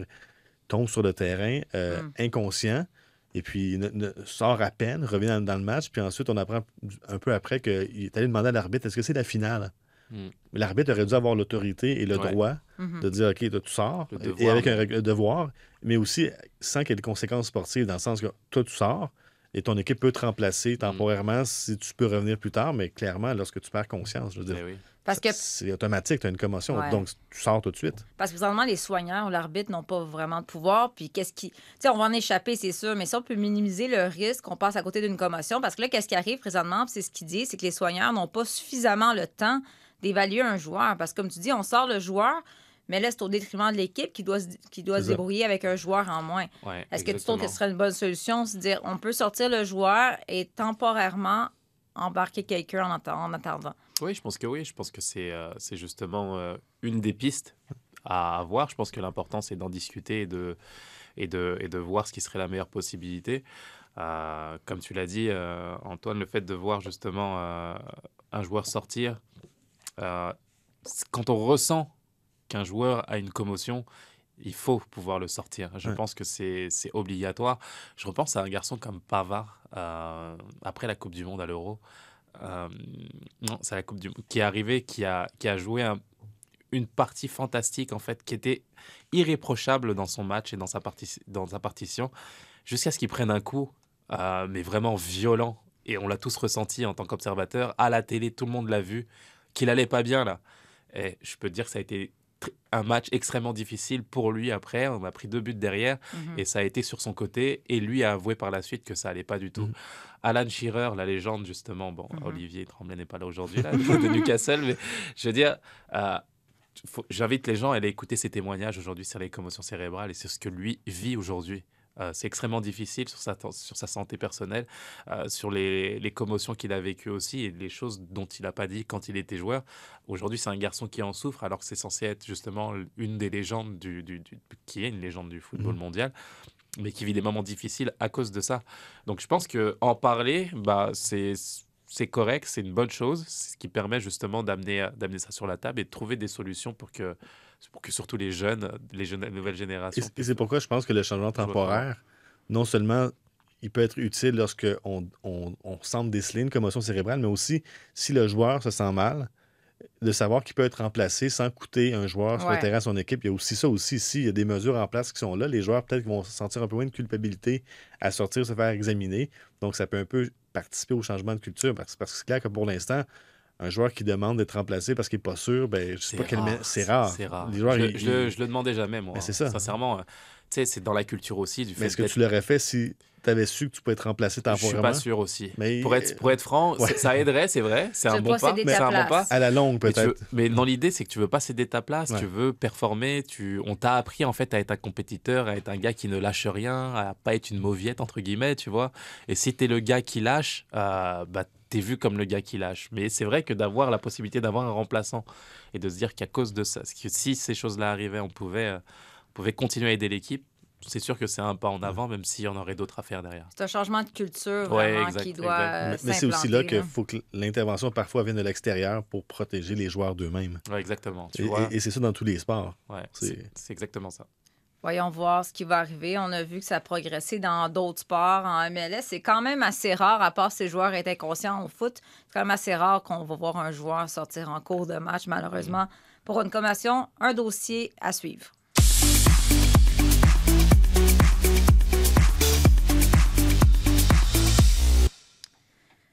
tombe sur le terrain euh, Mm. inconscient et puis ne- ne- sort à peine, revient dans, dans le match. Puis ensuite, on apprend un peu après qu'il est allé demander à l'arbitre est-ce que c'est la finale? Mm. Mais L'arbitre aurait dû avoir l'autorité et le Ouais. droit Mhm. de dire OK, toi, tu sors, et avec un devoir, mais aussi sans qu'il y ait de conséquences sportives, dans le sens que toi, tu sors. Et ton équipe peut te remplacer temporairement si tu peux revenir plus tard, mais clairement, lorsque tu perds conscience, je veux dire, oui. Parce que, c'est automatique, tu as une commotion, Ouais. donc tu sors tout de suite. parce que présentement, les soigneurs ou l'arbitre n'ont pas vraiment de pouvoir. Puis qu'est-ce qui. Tu sais, on va en échapper, c'est sûr, mais si on peut minimiser le risque qu'on passe à côté d'une commotion, parce que là, qu'est-ce qui arrive présentement, c'est ce qu'il dit, c'est que les soigneurs n'ont pas suffisamment le temps d'évaluer un joueur. Parce que, comme tu dis, on sort le joueur, mais là, c'est au détriment de l'équipe qui doit, se, qui doit se débrouiller avec un joueur en moins. Ouais, Est-ce que tu trouves que ce serait une bonne solution? C'est-à-dire, on peut sortir le joueur et temporairement embarquer quelqu'un en, attendant. Oui, je pense que oui. Je pense que c'est euh, justement euh, une des pistes à avoir. Je pense que l'important, c'est d'en discuter et de, et, de, et de voir ce qui serait la meilleure possibilité. Euh, comme tu l'as dit, euh, Antoine, le fait de voir justement un joueur sortir, quand on ressent qu'un joueur a une commotion, il faut pouvoir le sortir. Je Ouais. pense que c'est obligatoire. Je repense à un garçon comme Pavard, euh, après la Coupe du Monde à l'Euro. Euh, non, c'est la Coupe du Monde qui est arrivé, qui a, qui a joué un- une partie fantastique, en fait, qui était irréprochable dans son match et dans sa, dans sa partition, jusqu'à ce qu'il prenne un coup, euh, mais vraiment violent. Et on l'a tous ressenti en tant qu'observateur. À la télé, tout le monde l'a vu, qu'il allait pas bien, là. Et je peux te dire que ça a été un match extrêmement difficile pour lui après. On a pris deux buts derrière Mhm. et ça a été sur son côté. Et lui a avoué par la suite que ça allait pas du tout. Mhm. Alan Shearer, la légende, justement, bon, Mhm. Olivier Tremblay n'est pas là aujourd'hui, là, de Newcastle, mais je veux dire, euh, j'invite les gens à aller écouter ses témoignages aujourd'hui sur les commotions cérébrales et sur ce que lui vit aujourd'hui. Euh, c'est extrêmement difficile sur sa, sur sa santé personnelle, euh, sur les, les commotions qu'il a vécues aussi et les choses dont il n'a pas dit quand il était joueur. Aujourd'hui, c'est un garçon qui en souffre alors que c'est censé être justement une des légendes du, du- du- qui est une légende du football Mhm. mondial, mais qui vit des moments difficiles à cause de ça. Donc je pense que en parler, bah, c'est c'est correct, c'est une bonne chose, ce qui permet justement d'amener d'amener ça sur la table et de trouver des solutions pour que pour que surtout les jeunes, les jeunes, la nouvelle Et génération. c- et c'est pourquoi je pense que le changement temporaire, non seulement il peut être utile lorsque on, on, on semble déceler une commotion cérébrale, mais aussi si le joueur se sent mal, de savoir qu'il peut être remplacé sans coûter un joueur sur Ouais. le terrain à son équipe. Il y a aussi ça aussi. S'il y a des mesures en place qui sont là, les joueurs peut-être vont se sentir un peu moins de culpabilité à sortir, se faire examiner. Donc, ça peut un peu participer au changement de culture parce, parce que c'est clair que pour l'instant, un joueur qui demande d'être remplacé parce qu'il n'est pas sûr, ben, je sais pas quel rare, me- c'est rare. C'est rare. Les joueurs, je, ils- je le- ils- je le demandais jamais, moi. Mais c'est ça. Sincèrement, euh, tu sais, c'est dans la culture aussi du Mais est-ce que tu l'aurais fait si tu avais su que tu pouvais être remplacé Je suis temporairement? pas sûr aussi. Mais- Pour, être, pour être franc, Ouais. ça aiderait, c'est vrai. C'est un bon pas pas. céder C'est ta un bon pas. À la longue, Mais, peut-être. veux- mais dans l'idée, c'est que tu veux pas céder ta place, Ouais. tu veux performer, tu... on t'a appris en fait à être un compétiteur, à être un gars qui ne lâche rien, à pas être une mauviette entre guillemets, tu vois. Et si tu es le gars qui lâche, euh, bah t'es vu comme le gars qui lâche. Mais c'est vrai que d'avoir la possibilité d'avoir un remplaçant et de se dire qu'à cause de ça, que si ces choses-là arrivaient, on pouvait, euh, on pouvait continuer à aider l'équipe. C'est sûr que c'est un pas en avant, même s'il y en aurait d'autres à faire derrière. C'est un changement de culture Ouais, vraiment exact, qui doit exact. euh, Mais, c'est aussi là qu'il faut que l'intervention parfois vienne de l'extérieur pour protéger les joueurs d'eux-mêmes. Ouais, exactement. Tu Et, vois, et- et c'est ça dans tous les sports. ouais, c'est exactement ça. Voyons voir ce qui va arriver. On a vu que ça a progressé dans d'autres sports en MLS. C'est quand même assez rare, à part les joueurs étaient conscients au foot, c'est quand même assez rare qu'on va voir un joueur sortir en cours de match, malheureusement. Pour une commission, un dossier à suivre.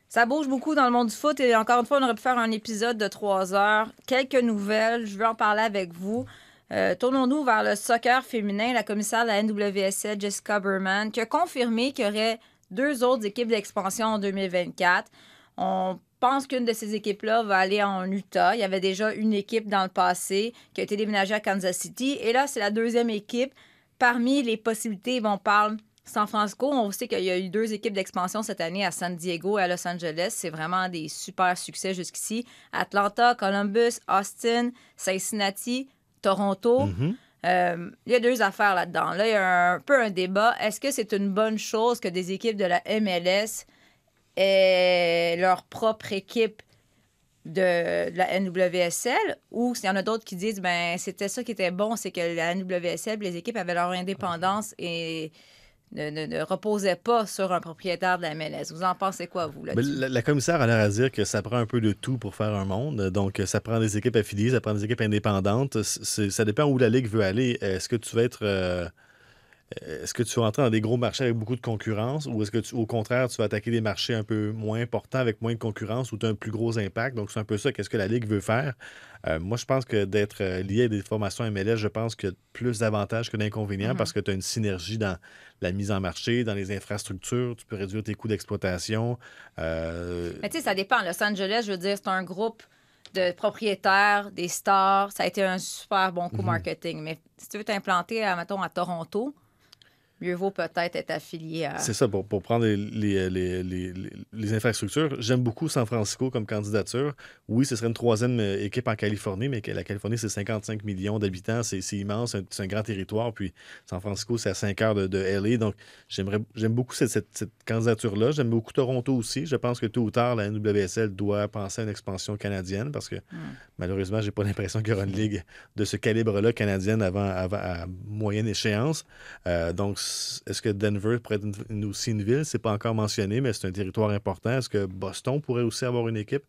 Ça bouge beaucoup dans le monde du foot et encore une fois, on aurait pu faire un épisode de trois heures. Quelques nouvelles, je veux en parler avec vous. Euh, Tournons-nous vers le soccer féminin. La commissaire de la NWSL, Jessica Berman, qui a confirmé qu'il y aurait deux autres équipes d'expansion en 2024. On pense qu'une de ces équipes-là va aller en Utah. Il y avait déjà une équipe dans le passé qui a été déménagée à Kansas City. Et là, c'est la deuxième équipe. Parmi les possibilités, on parle San Francisco. On sait qu'il y a eu deux équipes d'expansion cette année à San Diego et à Los Angeles. C'est vraiment des super succès jusqu'ici. Atlanta, Columbus, Austin, Cincinnati, Toronto. Mhm. Euh, il y a deux affaires là-dedans. Là, il y a un peu un débat. Est-ce que c'est une bonne chose que des équipes de la MLS aient leur propre équipe de, de la NWSL ou s'il y en a d'autres qui disent ben c'était ça qui était bon, c'est que la NWSL, les équipes avaient leur indépendance et ne, ne- reposaient pas sur un propriétaire de la MLS. Vous en pensez quoi, vous, là-dessus? la, la commissaire a l'air à dire que ça prend un peu de tout pour faire un monde. Donc, ça prend des équipes affiliées, ça prend des équipes indépendantes. Ça dépend où la Ligue veut aller. Est-ce que tu vas être. euh, est-ce que tu vas entrer dans des gros marchés avec beaucoup de concurrence ou est-ce que, tu, au contraire, tu vas attaquer des marchés un peu moins importants avec moins de concurrence ou tu as un plus gros impact? Donc, c'est un peu ça. Qu'est-ce que la Ligue veut faire? Euh, moi, je pense que d'être euh, lié à des formations MLS, je pense qu'il y a plus d'avantages que d'inconvénients parce que tu as une synergie dans la mise en marché, dans les infrastructures, tu peux réduire tes coûts d'exploitation. Euh, Mais tu sais, ça dépend. Los Angeles, je veux dire, c'est un groupe de propriétaires, des stars. Ça a été un super bon coup Mhm. marketing. Mais si tu veux t'implanter, à, mettons, à Toronto, mieux vaut peut-être être affilié à. C'est ça, pour, pour prendre les, les, les, les- infrastructures. J'aime beaucoup San Francisco comme candidature. Oui, ce serait une troisième euh, équipe en Californie, mais la Californie, c'est 55 millions d'habitants. C'est immense, c'est un- grand territoire. Puis San Francisco, c'est à 5 heures de, de LA. Donc, j'aimerais j'aime beaucoup cette, cette- cette candidature-là. J'aime beaucoup Toronto aussi. Je pense que tôt ou tard, la NWSL doit penser à une expansion canadienne parce que malheureusement, j'ai pas <laughs> l'impression qu'il y aura une ligue de ce calibre-là canadienne avant, avant- à moyenne échéance. Euh, donc, est-ce que Denver pourrait être une- aussi une ville? C'est pas encore mentionné, mais c'est un territoire important. Est-ce que Boston pourrait aussi avoir une équipe?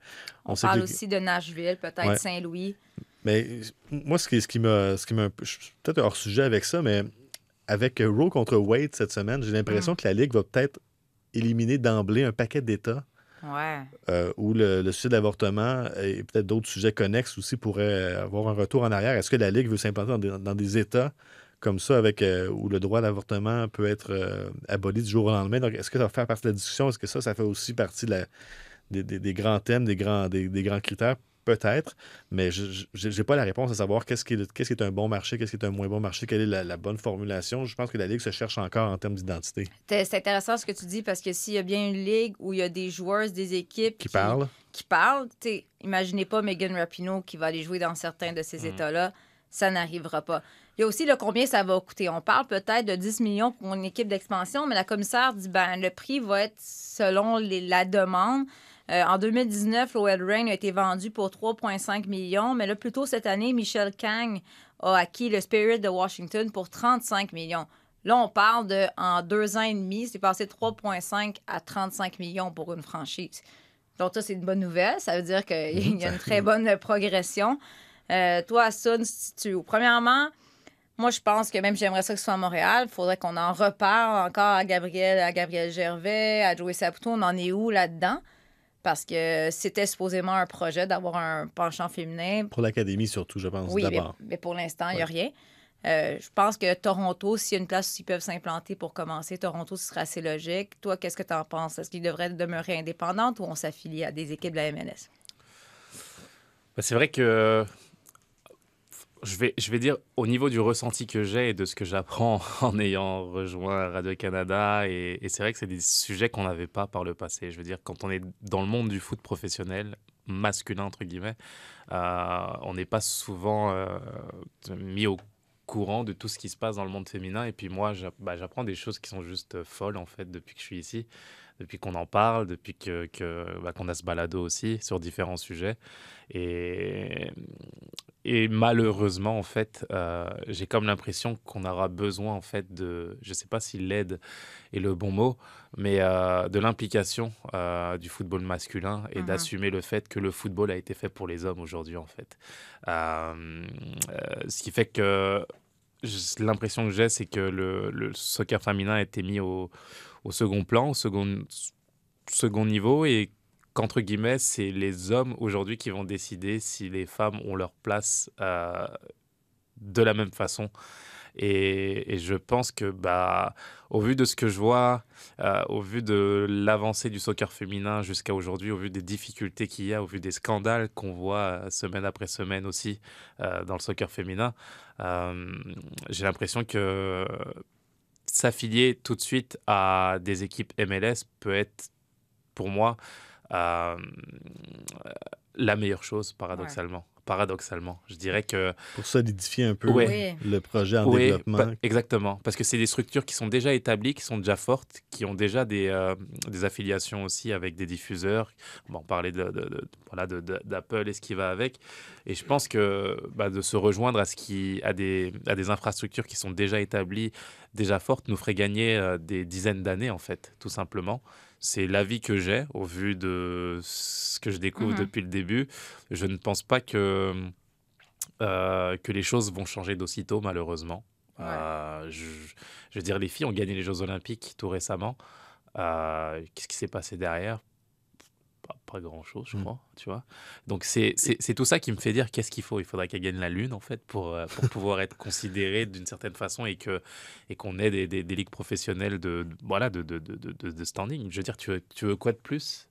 On, sait parle que- aussi de Nashville, peut-être Ouais. Saint-Louis. Mais moi, ce qui, ce qui m'a. Ce qui m'a un peu- je suis peut-être hors sujet avec ça, mais avec Roe contre Wade cette semaine, j'ai l'impression que la Ligue va peut-être éliminer d'emblée un paquet d'États Ouais. euh, où le, le sujet de l'avortement et peut-être d'autres sujets connexes aussi pourraient avoir un retour en arrière. Est-ce que la Ligue veut s'implanter dans des États comme ça, avec euh, où le droit à l'avortement peut être euh, aboli du jour au lendemain? Donc, est-ce que ça va faire partie de la discussion? Est-ce que ça, ça fait aussi partie de la- des, des- des grands thèmes, des grands, des, des grands critères? Peut-être, mais je n'ai pas la réponse à savoir qu'est-ce qui, est- qu'est-ce qui est un bon marché, qu'est-ce qui est un moins bon marché, quelle est la, la bonne formulation. Je pense que la Ligue se cherche encore en termes d'identité. C'est intéressant ce que tu dis parce que s'il y a bien une ligue où il y a des joueurs, des équipes Qui parlent. qui parlent, imaginez pas Megan Rapinoe qui va aller jouer dans certains de ces États-là. Ça n'arrivera pas. Il y a aussi le combien ça va coûter. On parle peut-être de 10 millions pour une équipe d'expansion, mais la commissaire dit ben le prix va être selon les- la demande. Euh, en 2019, l'OL Reign a été vendu pour 3,5 millions, mais là, plus tôt cette année, Michel Kang a acquis le Spirit de Washington pour 35 millions. Là, on parle de, en deux ans et demi, c'est passé de 3,5 à 35 millions pour une franchise. Donc, ça, c'est une bonne nouvelle. Ça veut dire qu'il y a une très bonne progression. Euh, toi, Sun, si tu... Premièrement, moi, je pense que même j'aimerais ça que ce soit à Montréal. Il faudrait qu'on en reparle encore à Gabriel, à Gabriel Gervais, à Joey Saputo. On en est où là-dedans? Parce que c'était supposément un projet d'avoir un penchant féminin. Pour l'Académie, surtout, je pense, Oui, mais, d'abord. mais pour l'instant, il n'y a rien. Euh, je pense que Toronto, s'il y a une place où ils peuvent s'implanter pour commencer, Toronto, ce serait assez logique. Toi, qu'est-ce que tu en penses? Est-ce qu'ils devraient demeurer indépendants ou on s'affilie à des équipes de la MLS? Bah, c'est vrai que je vais, je vais dire au niveau du ressenti que j'ai et de ce que j'apprends <laughs> en ayant rejoint Radio-Canada, et, c'est vrai que c'est des sujets qu'on n'avait pas par le passé. Je veux dire, quand on est dans le monde du foot professionnel, masculin entre guillemets, euh, on n'est pas souvent euh, mis au courant de tout ce qui se passe dans le monde féminin. Et puis moi, bah, j'apprends des choses qui sont juste folles en fait depuis que je suis ici, depuis qu'on en parle, depuis que, que, bah, qu'on a ce balado aussi sur différents sujets. Et, et malheureusement, en fait, euh, j'ai comme l'impression qu'on aura besoin, en fait, de, je ne sais pas si l'aide est le bon mot, mais euh, de l'implication euh, du football masculin et Mhm. d'assumer le fait que le football a été fait pour les hommes aujourd'hui, en fait. Ce qui fait que l'impression que j'ai, c'est que le, le soccer féminin a été mis au, au second plan, au second, second niveau, et qu'entre guillemets, c'est les hommes aujourd'hui qui vont décider si les femmes ont leur place euh, de la même façon. Et, je pense que, bah, au vu de ce que je vois, euh, au vu de l'avancée du soccer féminin jusqu'à aujourd'hui, au vu des difficultés qu'il y a, au vu des scandales qu'on voit euh, semaine après semaine aussi dans le soccer féminin, j'ai l'impression que s'affilier tout de suite à des équipes MLS peut être, pour moi, euh, la meilleure chose, paradoxalement. Paradoxalement, je dirais que Pour solidifier un peu Ouais. Le projet en oui, développement. pa- exactement. Parce que c'est des structures qui sont déjà établies, qui sont déjà fortes, qui ont déjà des, euh, des affiliations aussi avec des diffuseurs. Bon, on parlait de, de- de- voilà, de- de- d'Apple et ce qui va avec. Et je pense que bah, de se rejoindre à, ce qui, à, des, à des infrastructures qui sont déjà établies, déjà fortes, nous ferait gagner euh, des dizaines d'années, en fait, tout simplement. C'est l'avis que j'ai au vu de ce que je découvre Mhm. depuis le début. Je ne pense pas que, euh, que les choses vont changer d'aussitôt, malheureusement. Ouais. Euh, je, je veux dire, les filles ont gagné les Jeux Olympiques tout récemment. Euh, Qu'est-ce qui s'est passé derrière? Pas, grand-chose, je Mm. crois, tu vois. Donc, c'est tout ça qui me fait dire qu'est-ce qu'il faut. Il faudrait qu'elle gagne la Lune, en fait, pour, euh, pour <laughs> pouvoir être considérée d'une certaine façon et qu'on et qu'on ait des, des, des ligues professionnelles de, de- voilà, de, de, de, standing. Je veux dire, tu veux, tu veux quoi de plus?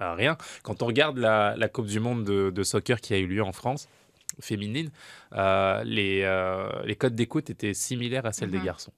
Euh, rien. Quand on regarde la, la Coupe du Monde de, de soccer qui a eu lieu en France, féminine, euh, les, euh, les codes d'écoute étaient similaires à celles des Mhm. garçons.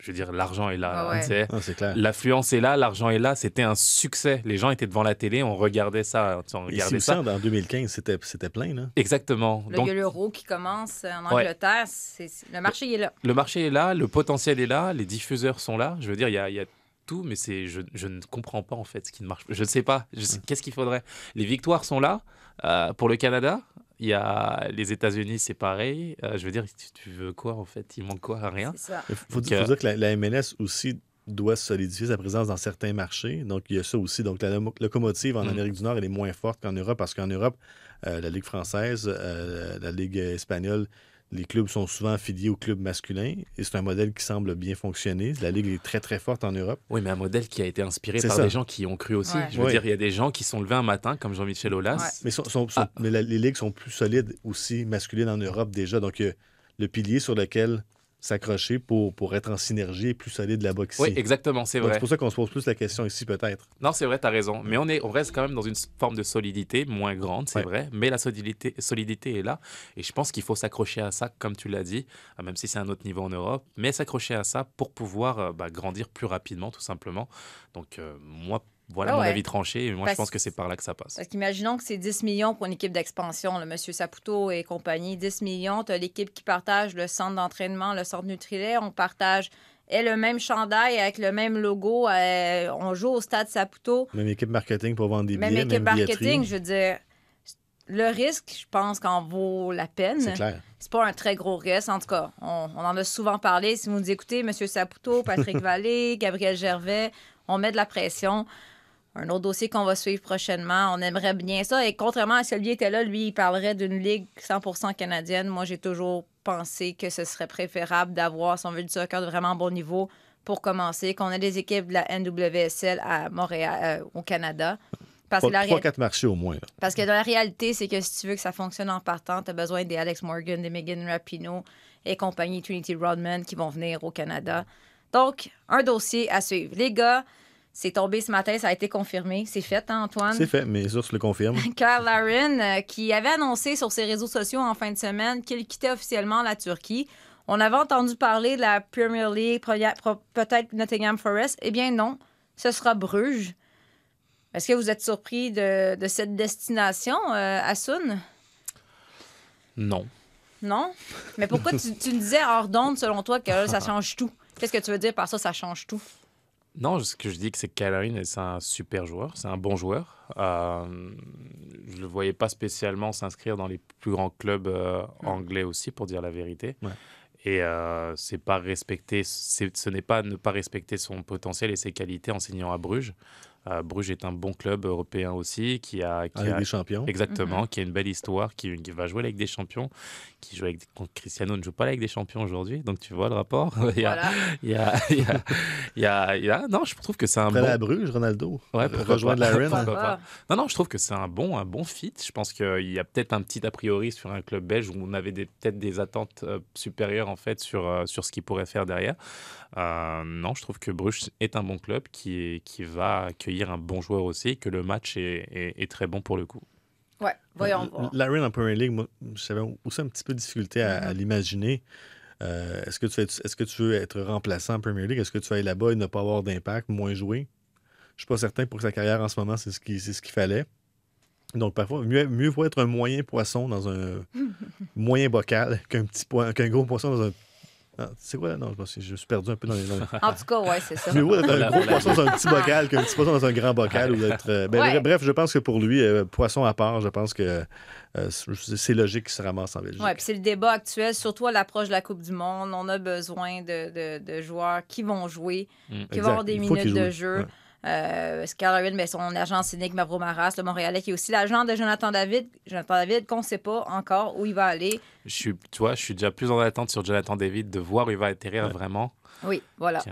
Je veux dire, l'argent est là. Ah hein, ouais. tu sais. Ah, c'est clair. L'affluence est là, l'argent est là, c'était un succès. Les gens étaient devant la télé, on regardait ça. On regardait ça. en en 2015, c'était c'était plein. Là. Exactement. Là, Donc, il y a l'euro qui commence en Ouais. Angleterre. C'est- le marché est là. le marché est là, le potentiel est là, les diffuseurs sont là. Je veux dire, il y a, il y a tout, mais c'est, je, je ne comprends pas en fait ce qui ne marche pas. Je ne sais pas. Sais- Qu'est-ce qu'il faudrait? Les victoires sont là. Euh, pour le Canada, il y a les États-Unis, c'est pareil. Euh, je veux dire, tu, tu veux quoi en fait? Il manque quoi? Rien. Il faut, Donc, dire, faut euh, dire que la, la MLS aussi doit solidifier sa présence dans certains marchés. Donc, il y a ça aussi. Donc, la locomotive en Mm. Amérique du Nord, elle est moins forte qu'en Europe parce qu'en Europe, euh, la Ligue française, euh, la Ligue espagnole, les clubs sont souvent affiliés aux clubs masculins et c'est un modèle qui semble bien fonctionner. La Ligue est très, très forte en Europe. Oui, mais un modèle qui a été inspiré par ça. des gens qui y ont cru aussi. Ouais. Je veux Ouais. dire, il y a des gens qui sont levés un matin, comme Jean-Michel Aulas. Ouais. Mais, sont- sont- sont- Ah. mais la- les ligues sont plus solides aussi masculines en Europe déjà. Donc, euh, le pilier sur lequel s'accrocher pour, pour être en synergie est plus solide là-bas qu'ici. Oui, exactement, c'est vrai. C'est pour ça qu'on se pose plus la question ici, peut-être. Non, c'est vrai, tu as raison. Mais on, est, on reste quand même dans une forme de solidité, moins grande, c'est Ouais. vrai. Mais la solidité, solidité est là. Et je pense qu'il faut s'accrocher à ça, comme tu l'as dit, euh, même si c'est un autre niveau en Europe. Mais s'accrocher à ça pour pouvoir euh, bah, grandir plus rapidement, tout simplement. Donc, euh, moi, voilà Ah mon avis tranché. Et moi, Parce- je pense que c'est par là que ça passe. Parce qu'imaginons que c'est 10 millions pour une équipe d'expansion, le monsieur Saputo et compagnie. 10 millions, tu as l'équipe qui partage le centre d'entraînement, le centre Nutrilaire. On partage et le même chandail avec le même logo. euh, on joue au stade Saputo. Même équipe marketing pour vendre des Même billets, équipe même marketing, billetterie. je veux dire, le risque, je pense qu'en vaut la peine. C'est clair. C'est pas un très gros risque. En tout cas, on, on en a souvent parlé. Si vous nous écoutez, M. Saputo, Patrick <laughs> Vallée, Gabriel Gervais, on met de la pression. Un autre dossier qu'on va suivre prochainement. On aimerait bien ça. Et contrairement à celui qui était là, lui, il parlerait d'une ligue 100% canadienne. Moi, j'ai toujours pensé que ce serait préférable d'avoir, si on veut, du soccer de vraiment bon niveau pour commencer, qu'on ait des équipes de la NWSL à Montréal, euh, au Canada. Parce que la Trois, ré- quatre marchés au moins. là. parce que dans la réalité, c'est que si tu veux que ça fonctionne en partant, tu as besoin des Alex Morgan, des Megan Rapinoe et compagnie Trinity Rodman qui vont venir au Canada. Donc, un dossier à suivre. Les gars, c'est tombé ce matin, ça a été confirmé. C'est fait, hein, Antoine? C'est fait, mes sources le confirment. <laughs> Karl Larin, euh, qui avait annoncé sur ses réseaux sociaux en fin de semaine qu'il quittait officiellement la Turquie. On avait entendu parler de la Premier League, peut-être Nottingham Forest. Eh bien non, ce sera Bruges. Est-ce que vous êtes surpris de, de cette destination, euh, Assoun? Non. Non? Mais pourquoi tu, tu me disais hors d'onde, selon toi, que là, <laughs> ça change tout? Qu'est-ce que tu veux dire par ça, ça change tout? Non, ce que je dis, c'est que Kalarin, c'est un super joueur, c'est un bon joueur. Euh, je ne le voyais pas spécialement s'inscrire dans les plus grands clubs euh, anglais aussi, pour dire la vérité. Ouais. Et euh, c'est pas respecter, ce n'est pas ne pas respecter son potentiel et ses qualités en signant à Bruges. Euh, Bruges est un bon club européen aussi, qui a, qui Avec a- des champions. Exactement, qui a une belle histoire, qui, qui va jouer avec des champions, qui joue avec contre Cristiano ne joue pas avec des champions aujourd'hui, donc tu vois le rapport. <laughs> il, y a, Voilà. il, y a, il, y a, il y a- il y a- non, je trouve que c'est un Après bon. la Bruges, Ronaldo. Ouais, Euh, pourquoi rejoindre pas. la Rennes. <laughs> Ah. Non, non, je trouve que c'est un bon, un bon fit. Je pense qu'il y a peut-être un petit a priori sur un club belge où on avait peut-être des attentes euh, supérieures en fait sur, euh, sur ce qu'il pourrait faire derrière. Euh, non, je trouve que Bruges est un bon club qui, est- qui va accueillir un bon joueur aussi, que le match est, est- est très bon pour le coup. Ouais, voyons voir. La Rennes en Premier League, moi, j'avais aussi un petit peu de difficulté à, Mm-hmm. à l'imaginer. Euh, est-ce, que tu est-ce que tu veux être remplaçant en Premier League? Est-ce que tu vas aller là-bas et ne pas avoir d'impact, moins jouer? Je suis pas certain pour sa carrière en ce moment, c'est ce qui- c'est ce qu'il fallait. Donc, parfois, mieux, mieux vaut être un moyen poisson dans un <laughs> moyen bocal qu'un petit qu'un gros poisson dans un. Ah, c'est quoi? Non, je, me suis- je suis perdu un peu dans les. les- En tout cas, ouais, c'est ça. Être Voilà, un gros poisson dans un petit bocal qu'un petit poisson dans un grand bocal. ou d'être, euh, ben, Ouais. Bref, je pense que pour lui, euh, poisson à part, je pense que euh, c'est logique qu'il se ramasse en Belgique. Oui, puis c'est le débat actuel, surtout à l'approche de la Coupe du Monde. On a besoin de, de- de joueurs qui vont jouer, Mm. qui vont avoir des minutes de jeu. Ouais. Euh, mais son agent cynique Mavro Maras, le Montréalais, qui est aussi l'agent de Jonathan David. Jonathan David, qu'on ne sait pas encore où il va aller. Je suis, tu vois, je suis déjà plus en attente sur Jonathan David de voir où il va atterrir Ouais. vraiment Oui, voilà.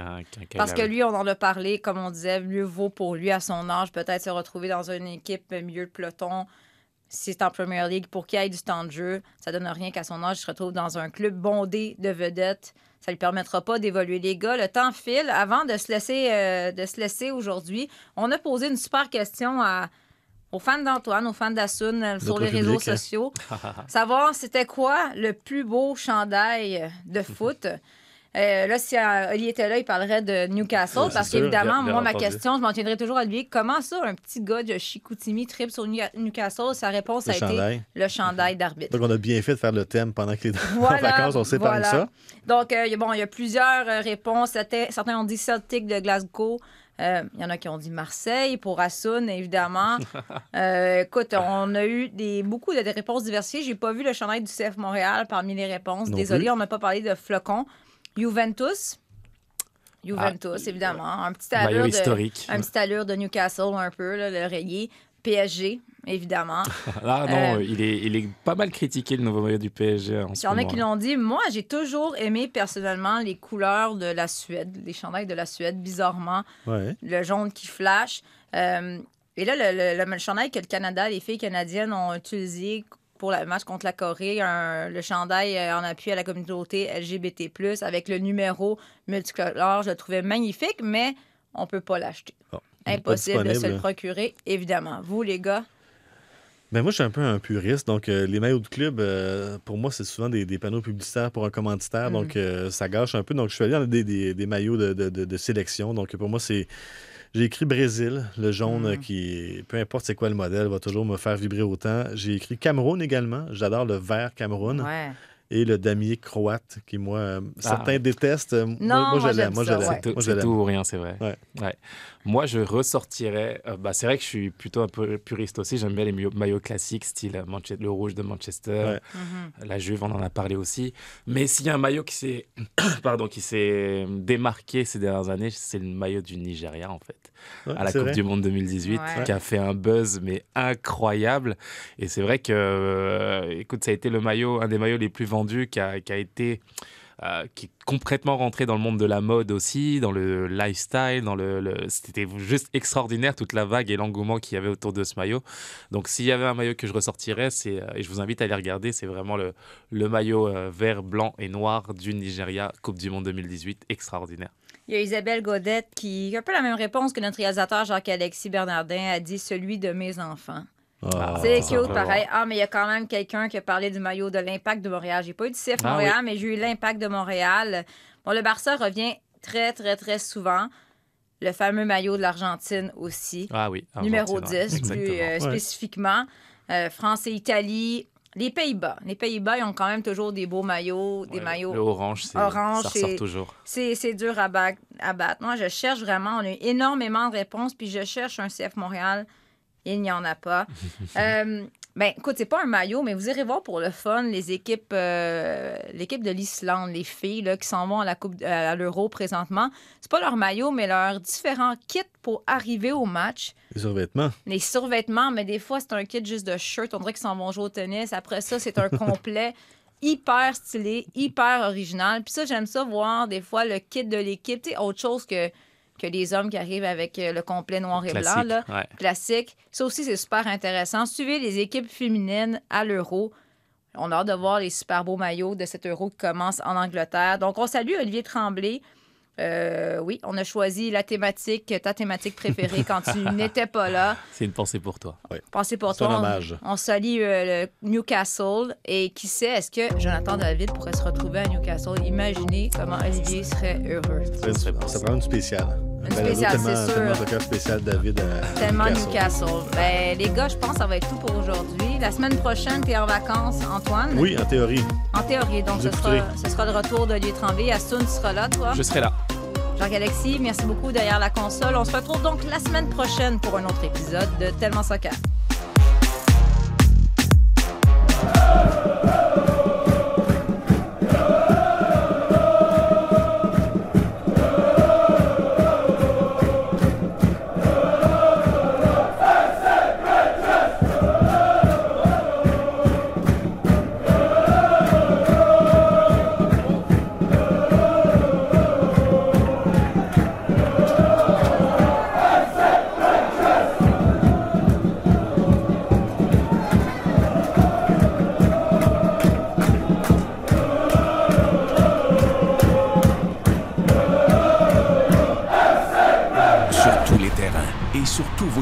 Parce que lui, on en a parlé, comme on disait, mieux vaut pour lui à son âge peut-être se retrouver dans une équipe milieu de peloton si c'est en Premier League, pour qu'il ait du temps de jeu. Ça donne rien qu'à son âge, il se retrouve dans un club bondé de vedettes. Ça lui permettra pas d'évoluer. Les gars, le temps file. Avant de se laisser, euh, de se laisser aujourd'hui, on a posé une super question à, aux fans d'Antoine, aux fans d'Assun euh, sur les réseaux public, hein. sociaux. <laughs> savoir c'était quoi le plus beau chandail de foot. Euh, là, si euh, Oli était là, il parlerait de Newcastle. Ouais, c'est parce qu'évidemment, moi, ma question, je m'en tiendrai toujours à lui. Comment ça, un petit gars de Chicoutimi tripe sur New- Newcastle? Sa réponse Le a été chandail. le chandail d'arbitre. Donc, on a bien fait de faire le thème pendant que les en Voilà, vacances, on s'épargne voilà. ça. Donc, euh, il y a- bon, il y a plusieurs euh, réponses. Certains, ont dit Celtic de Glasgow. Euh, Il y en a qui ont dit Marseille pour Assun, évidemment. <laughs> Euh, écoute, on a eu des, beaucoup de réponses diversifiées. J'ai pas vu le chandail du CF Montréal parmi les réponses. Non Désolé, plus. on n'a pas parlé de flocon. Juventus. Juventus, évidemment. Un petit allure de, un petit allure de Newcastle, un peu, là, le rayé. PSG, évidemment. <laughs> Ah non, Euh, il, est, il est pas mal critiqué, le nouveau maillot du PSG. En Il y en a qui l'ont dit. Moi, j'ai toujours aimé personnellement les couleurs de la Suède, les chandails de la Suède, bizarrement. Ouais. Le jaune qui flash. Euh, et là, le, le- le chandail que le Canada, les filles canadiennes ont utilisé pour le match contre la Corée, un- le chandail euh, en appui à la communauté LGBT, avec le numéro multicolore, je le trouvais magnifique, mais on peut pas l'acheter. Bon. Impossible de se le procurer, évidemment. Vous, les gars, Ben moi, je suis un peu un puriste. Donc, euh, les maillots de club, euh, pour moi, c'est souvent des, des panneaux publicitaires pour un commanditaire. Mm. Donc, euh, ça gâche un peu. Donc, je suis allé dans des, des- des maillots de, de- de- de sélection. Donc, pour moi, c'est. J'ai écrit Brésil, le jaune Mm. euh, qui, peu importe c'est quoi le modèle, va toujours me faire vibrer autant. J'ai écrit Cameroun également. J'adore le vert Cameroun ouais. et le damier croate qui, moi, euh, certains Ah. détestent. Euh, moi- Non, moi, moi, je l'aime. j'aime Moi, je ça, l'aime. ouais. C'est tout, ou rien, c'est vrai. Ouais. Ouais. Moi, je ressortirais. euh, bah, c'est vrai que je suis plutôt un peu puriste aussi. J'aime bien les maillots, maillots classiques, style le rouge de Manchester, Ouais. Mhm. la Juve, on en a parlé aussi. Mais s'il y a un maillot qui s'est, <coughs> pardon, qui s'est démarqué ces dernières années, c'est le maillot du Nigeria en fait, Ouais, à la Coupe vrai. du Monde 2018, Ouais. qui a fait un buzz mais incroyable. Et c'est vrai que, euh, écoute, ça a été le maillot, un des maillots les plus vendus, qui a, qui a été euh, qui est complètement rentré dans le monde de la mode aussi, dans le lifestyle, dans le, c'était juste extraordinaire toute la vague et l'engouement qu'il y avait autour de ce maillot. Donc s'il y avait un maillot que je ressortirais, c'est euh, et je vous invite à aller regarder, c'est vraiment le, le maillot euh, vert, blanc et noir du Nigeria Coupe du Monde 2018, extraordinaire. Il y a Isabelle Godette qui a un peu la même réponse que notre réalisateur Jacques-Alexis Bernardin a dit celui de mes enfants. Ah, c'est ça, cute, pareil. Ah, mais il y a quand même quelqu'un qui a parlé du maillot de l'Impact de Montréal. J'ai pas eu du CF Ah Montréal, mais j'ai eu l'Impact de Montréal. Bon, le Barça revient très, très, très souvent. Le fameux maillot de l'Argentine aussi. Ah oui. Numéro Argentine, ouais, 10, plus euh, spécifiquement. Euh, France et Italie. Les Pays-Bas. Les Pays-Bas, ils ont quand même toujours des beaux maillots, des Ouais, maillots Le orange, c'est- Orange, ça ressort c'est- toujours. c'est c'est dur à, ba- à battre. Moi, je cherche vraiment. On a eu énormément de réponses, puis je cherche un CF Montréal. Il n'y en a pas. <laughs> euh, ben, écoute, c'est pas un maillot, mais vous irez voir pour le fun les équipes, euh, l'équipe de l'Islande, les filles là, qui s'en vont à la coupe, à l'Euro présentement. C'est pas leur maillot, mais leurs différents kits pour arriver au match. Les survêtements. Les survêtements, mais des fois, c'est un kit juste de shirt. On dirait qu'ils s'en vont jouer au tennis. Après ça, c'est un <laughs> complet hyper stylé, hyper original. Puis ça, j'aime ça voir des fois le kit de l'équipe. Tu sais, autre chose que, que les hommes qui arrivent avec euh, le complet noir et blanc. Classique. Là. ouais. Classique. Ça aussi, c'est super intéressant. Suivez les équipes féminines à l'Euro. On a hâte de voir les super beaux maillots de cet Euro qui commence en Angleterre. Donc, on salue Olivier Tremblay. Euh, oui, on a choisi la thématique, ta thématique préférée quand tu <laughs> n'étais pas là. C'est une pensée pour toi. Pensez pour C'est un toi. on- hommage. On, salue euh, le Newcastle. Et qui sait, est-ce que Jonathan David pourrait se retrouver à Newcastle? Imaginez comment Olivier serait heureux. Ça, serait ça possible. prend une spéciale. Un Une spéciale, tellement, c'est tellement sûr. cas spécial David à Tellement Newcastle. Newcastle. Ben, les gars, je pense que ça va être tout pour aujourd'hui. La semaine prochaine, tu es en vacances, Antoine? Oui, en théorie. En théorie. Donc, ce sera, ce sera le retour d'Olivier Tremblay. Assun, tu seras là, toi? Je serai là. Jacques-Alexis, merci beaucoup derrière la console. On se retrouve donc la semaine prochaine pour un autre épisode de Tellement Soccer.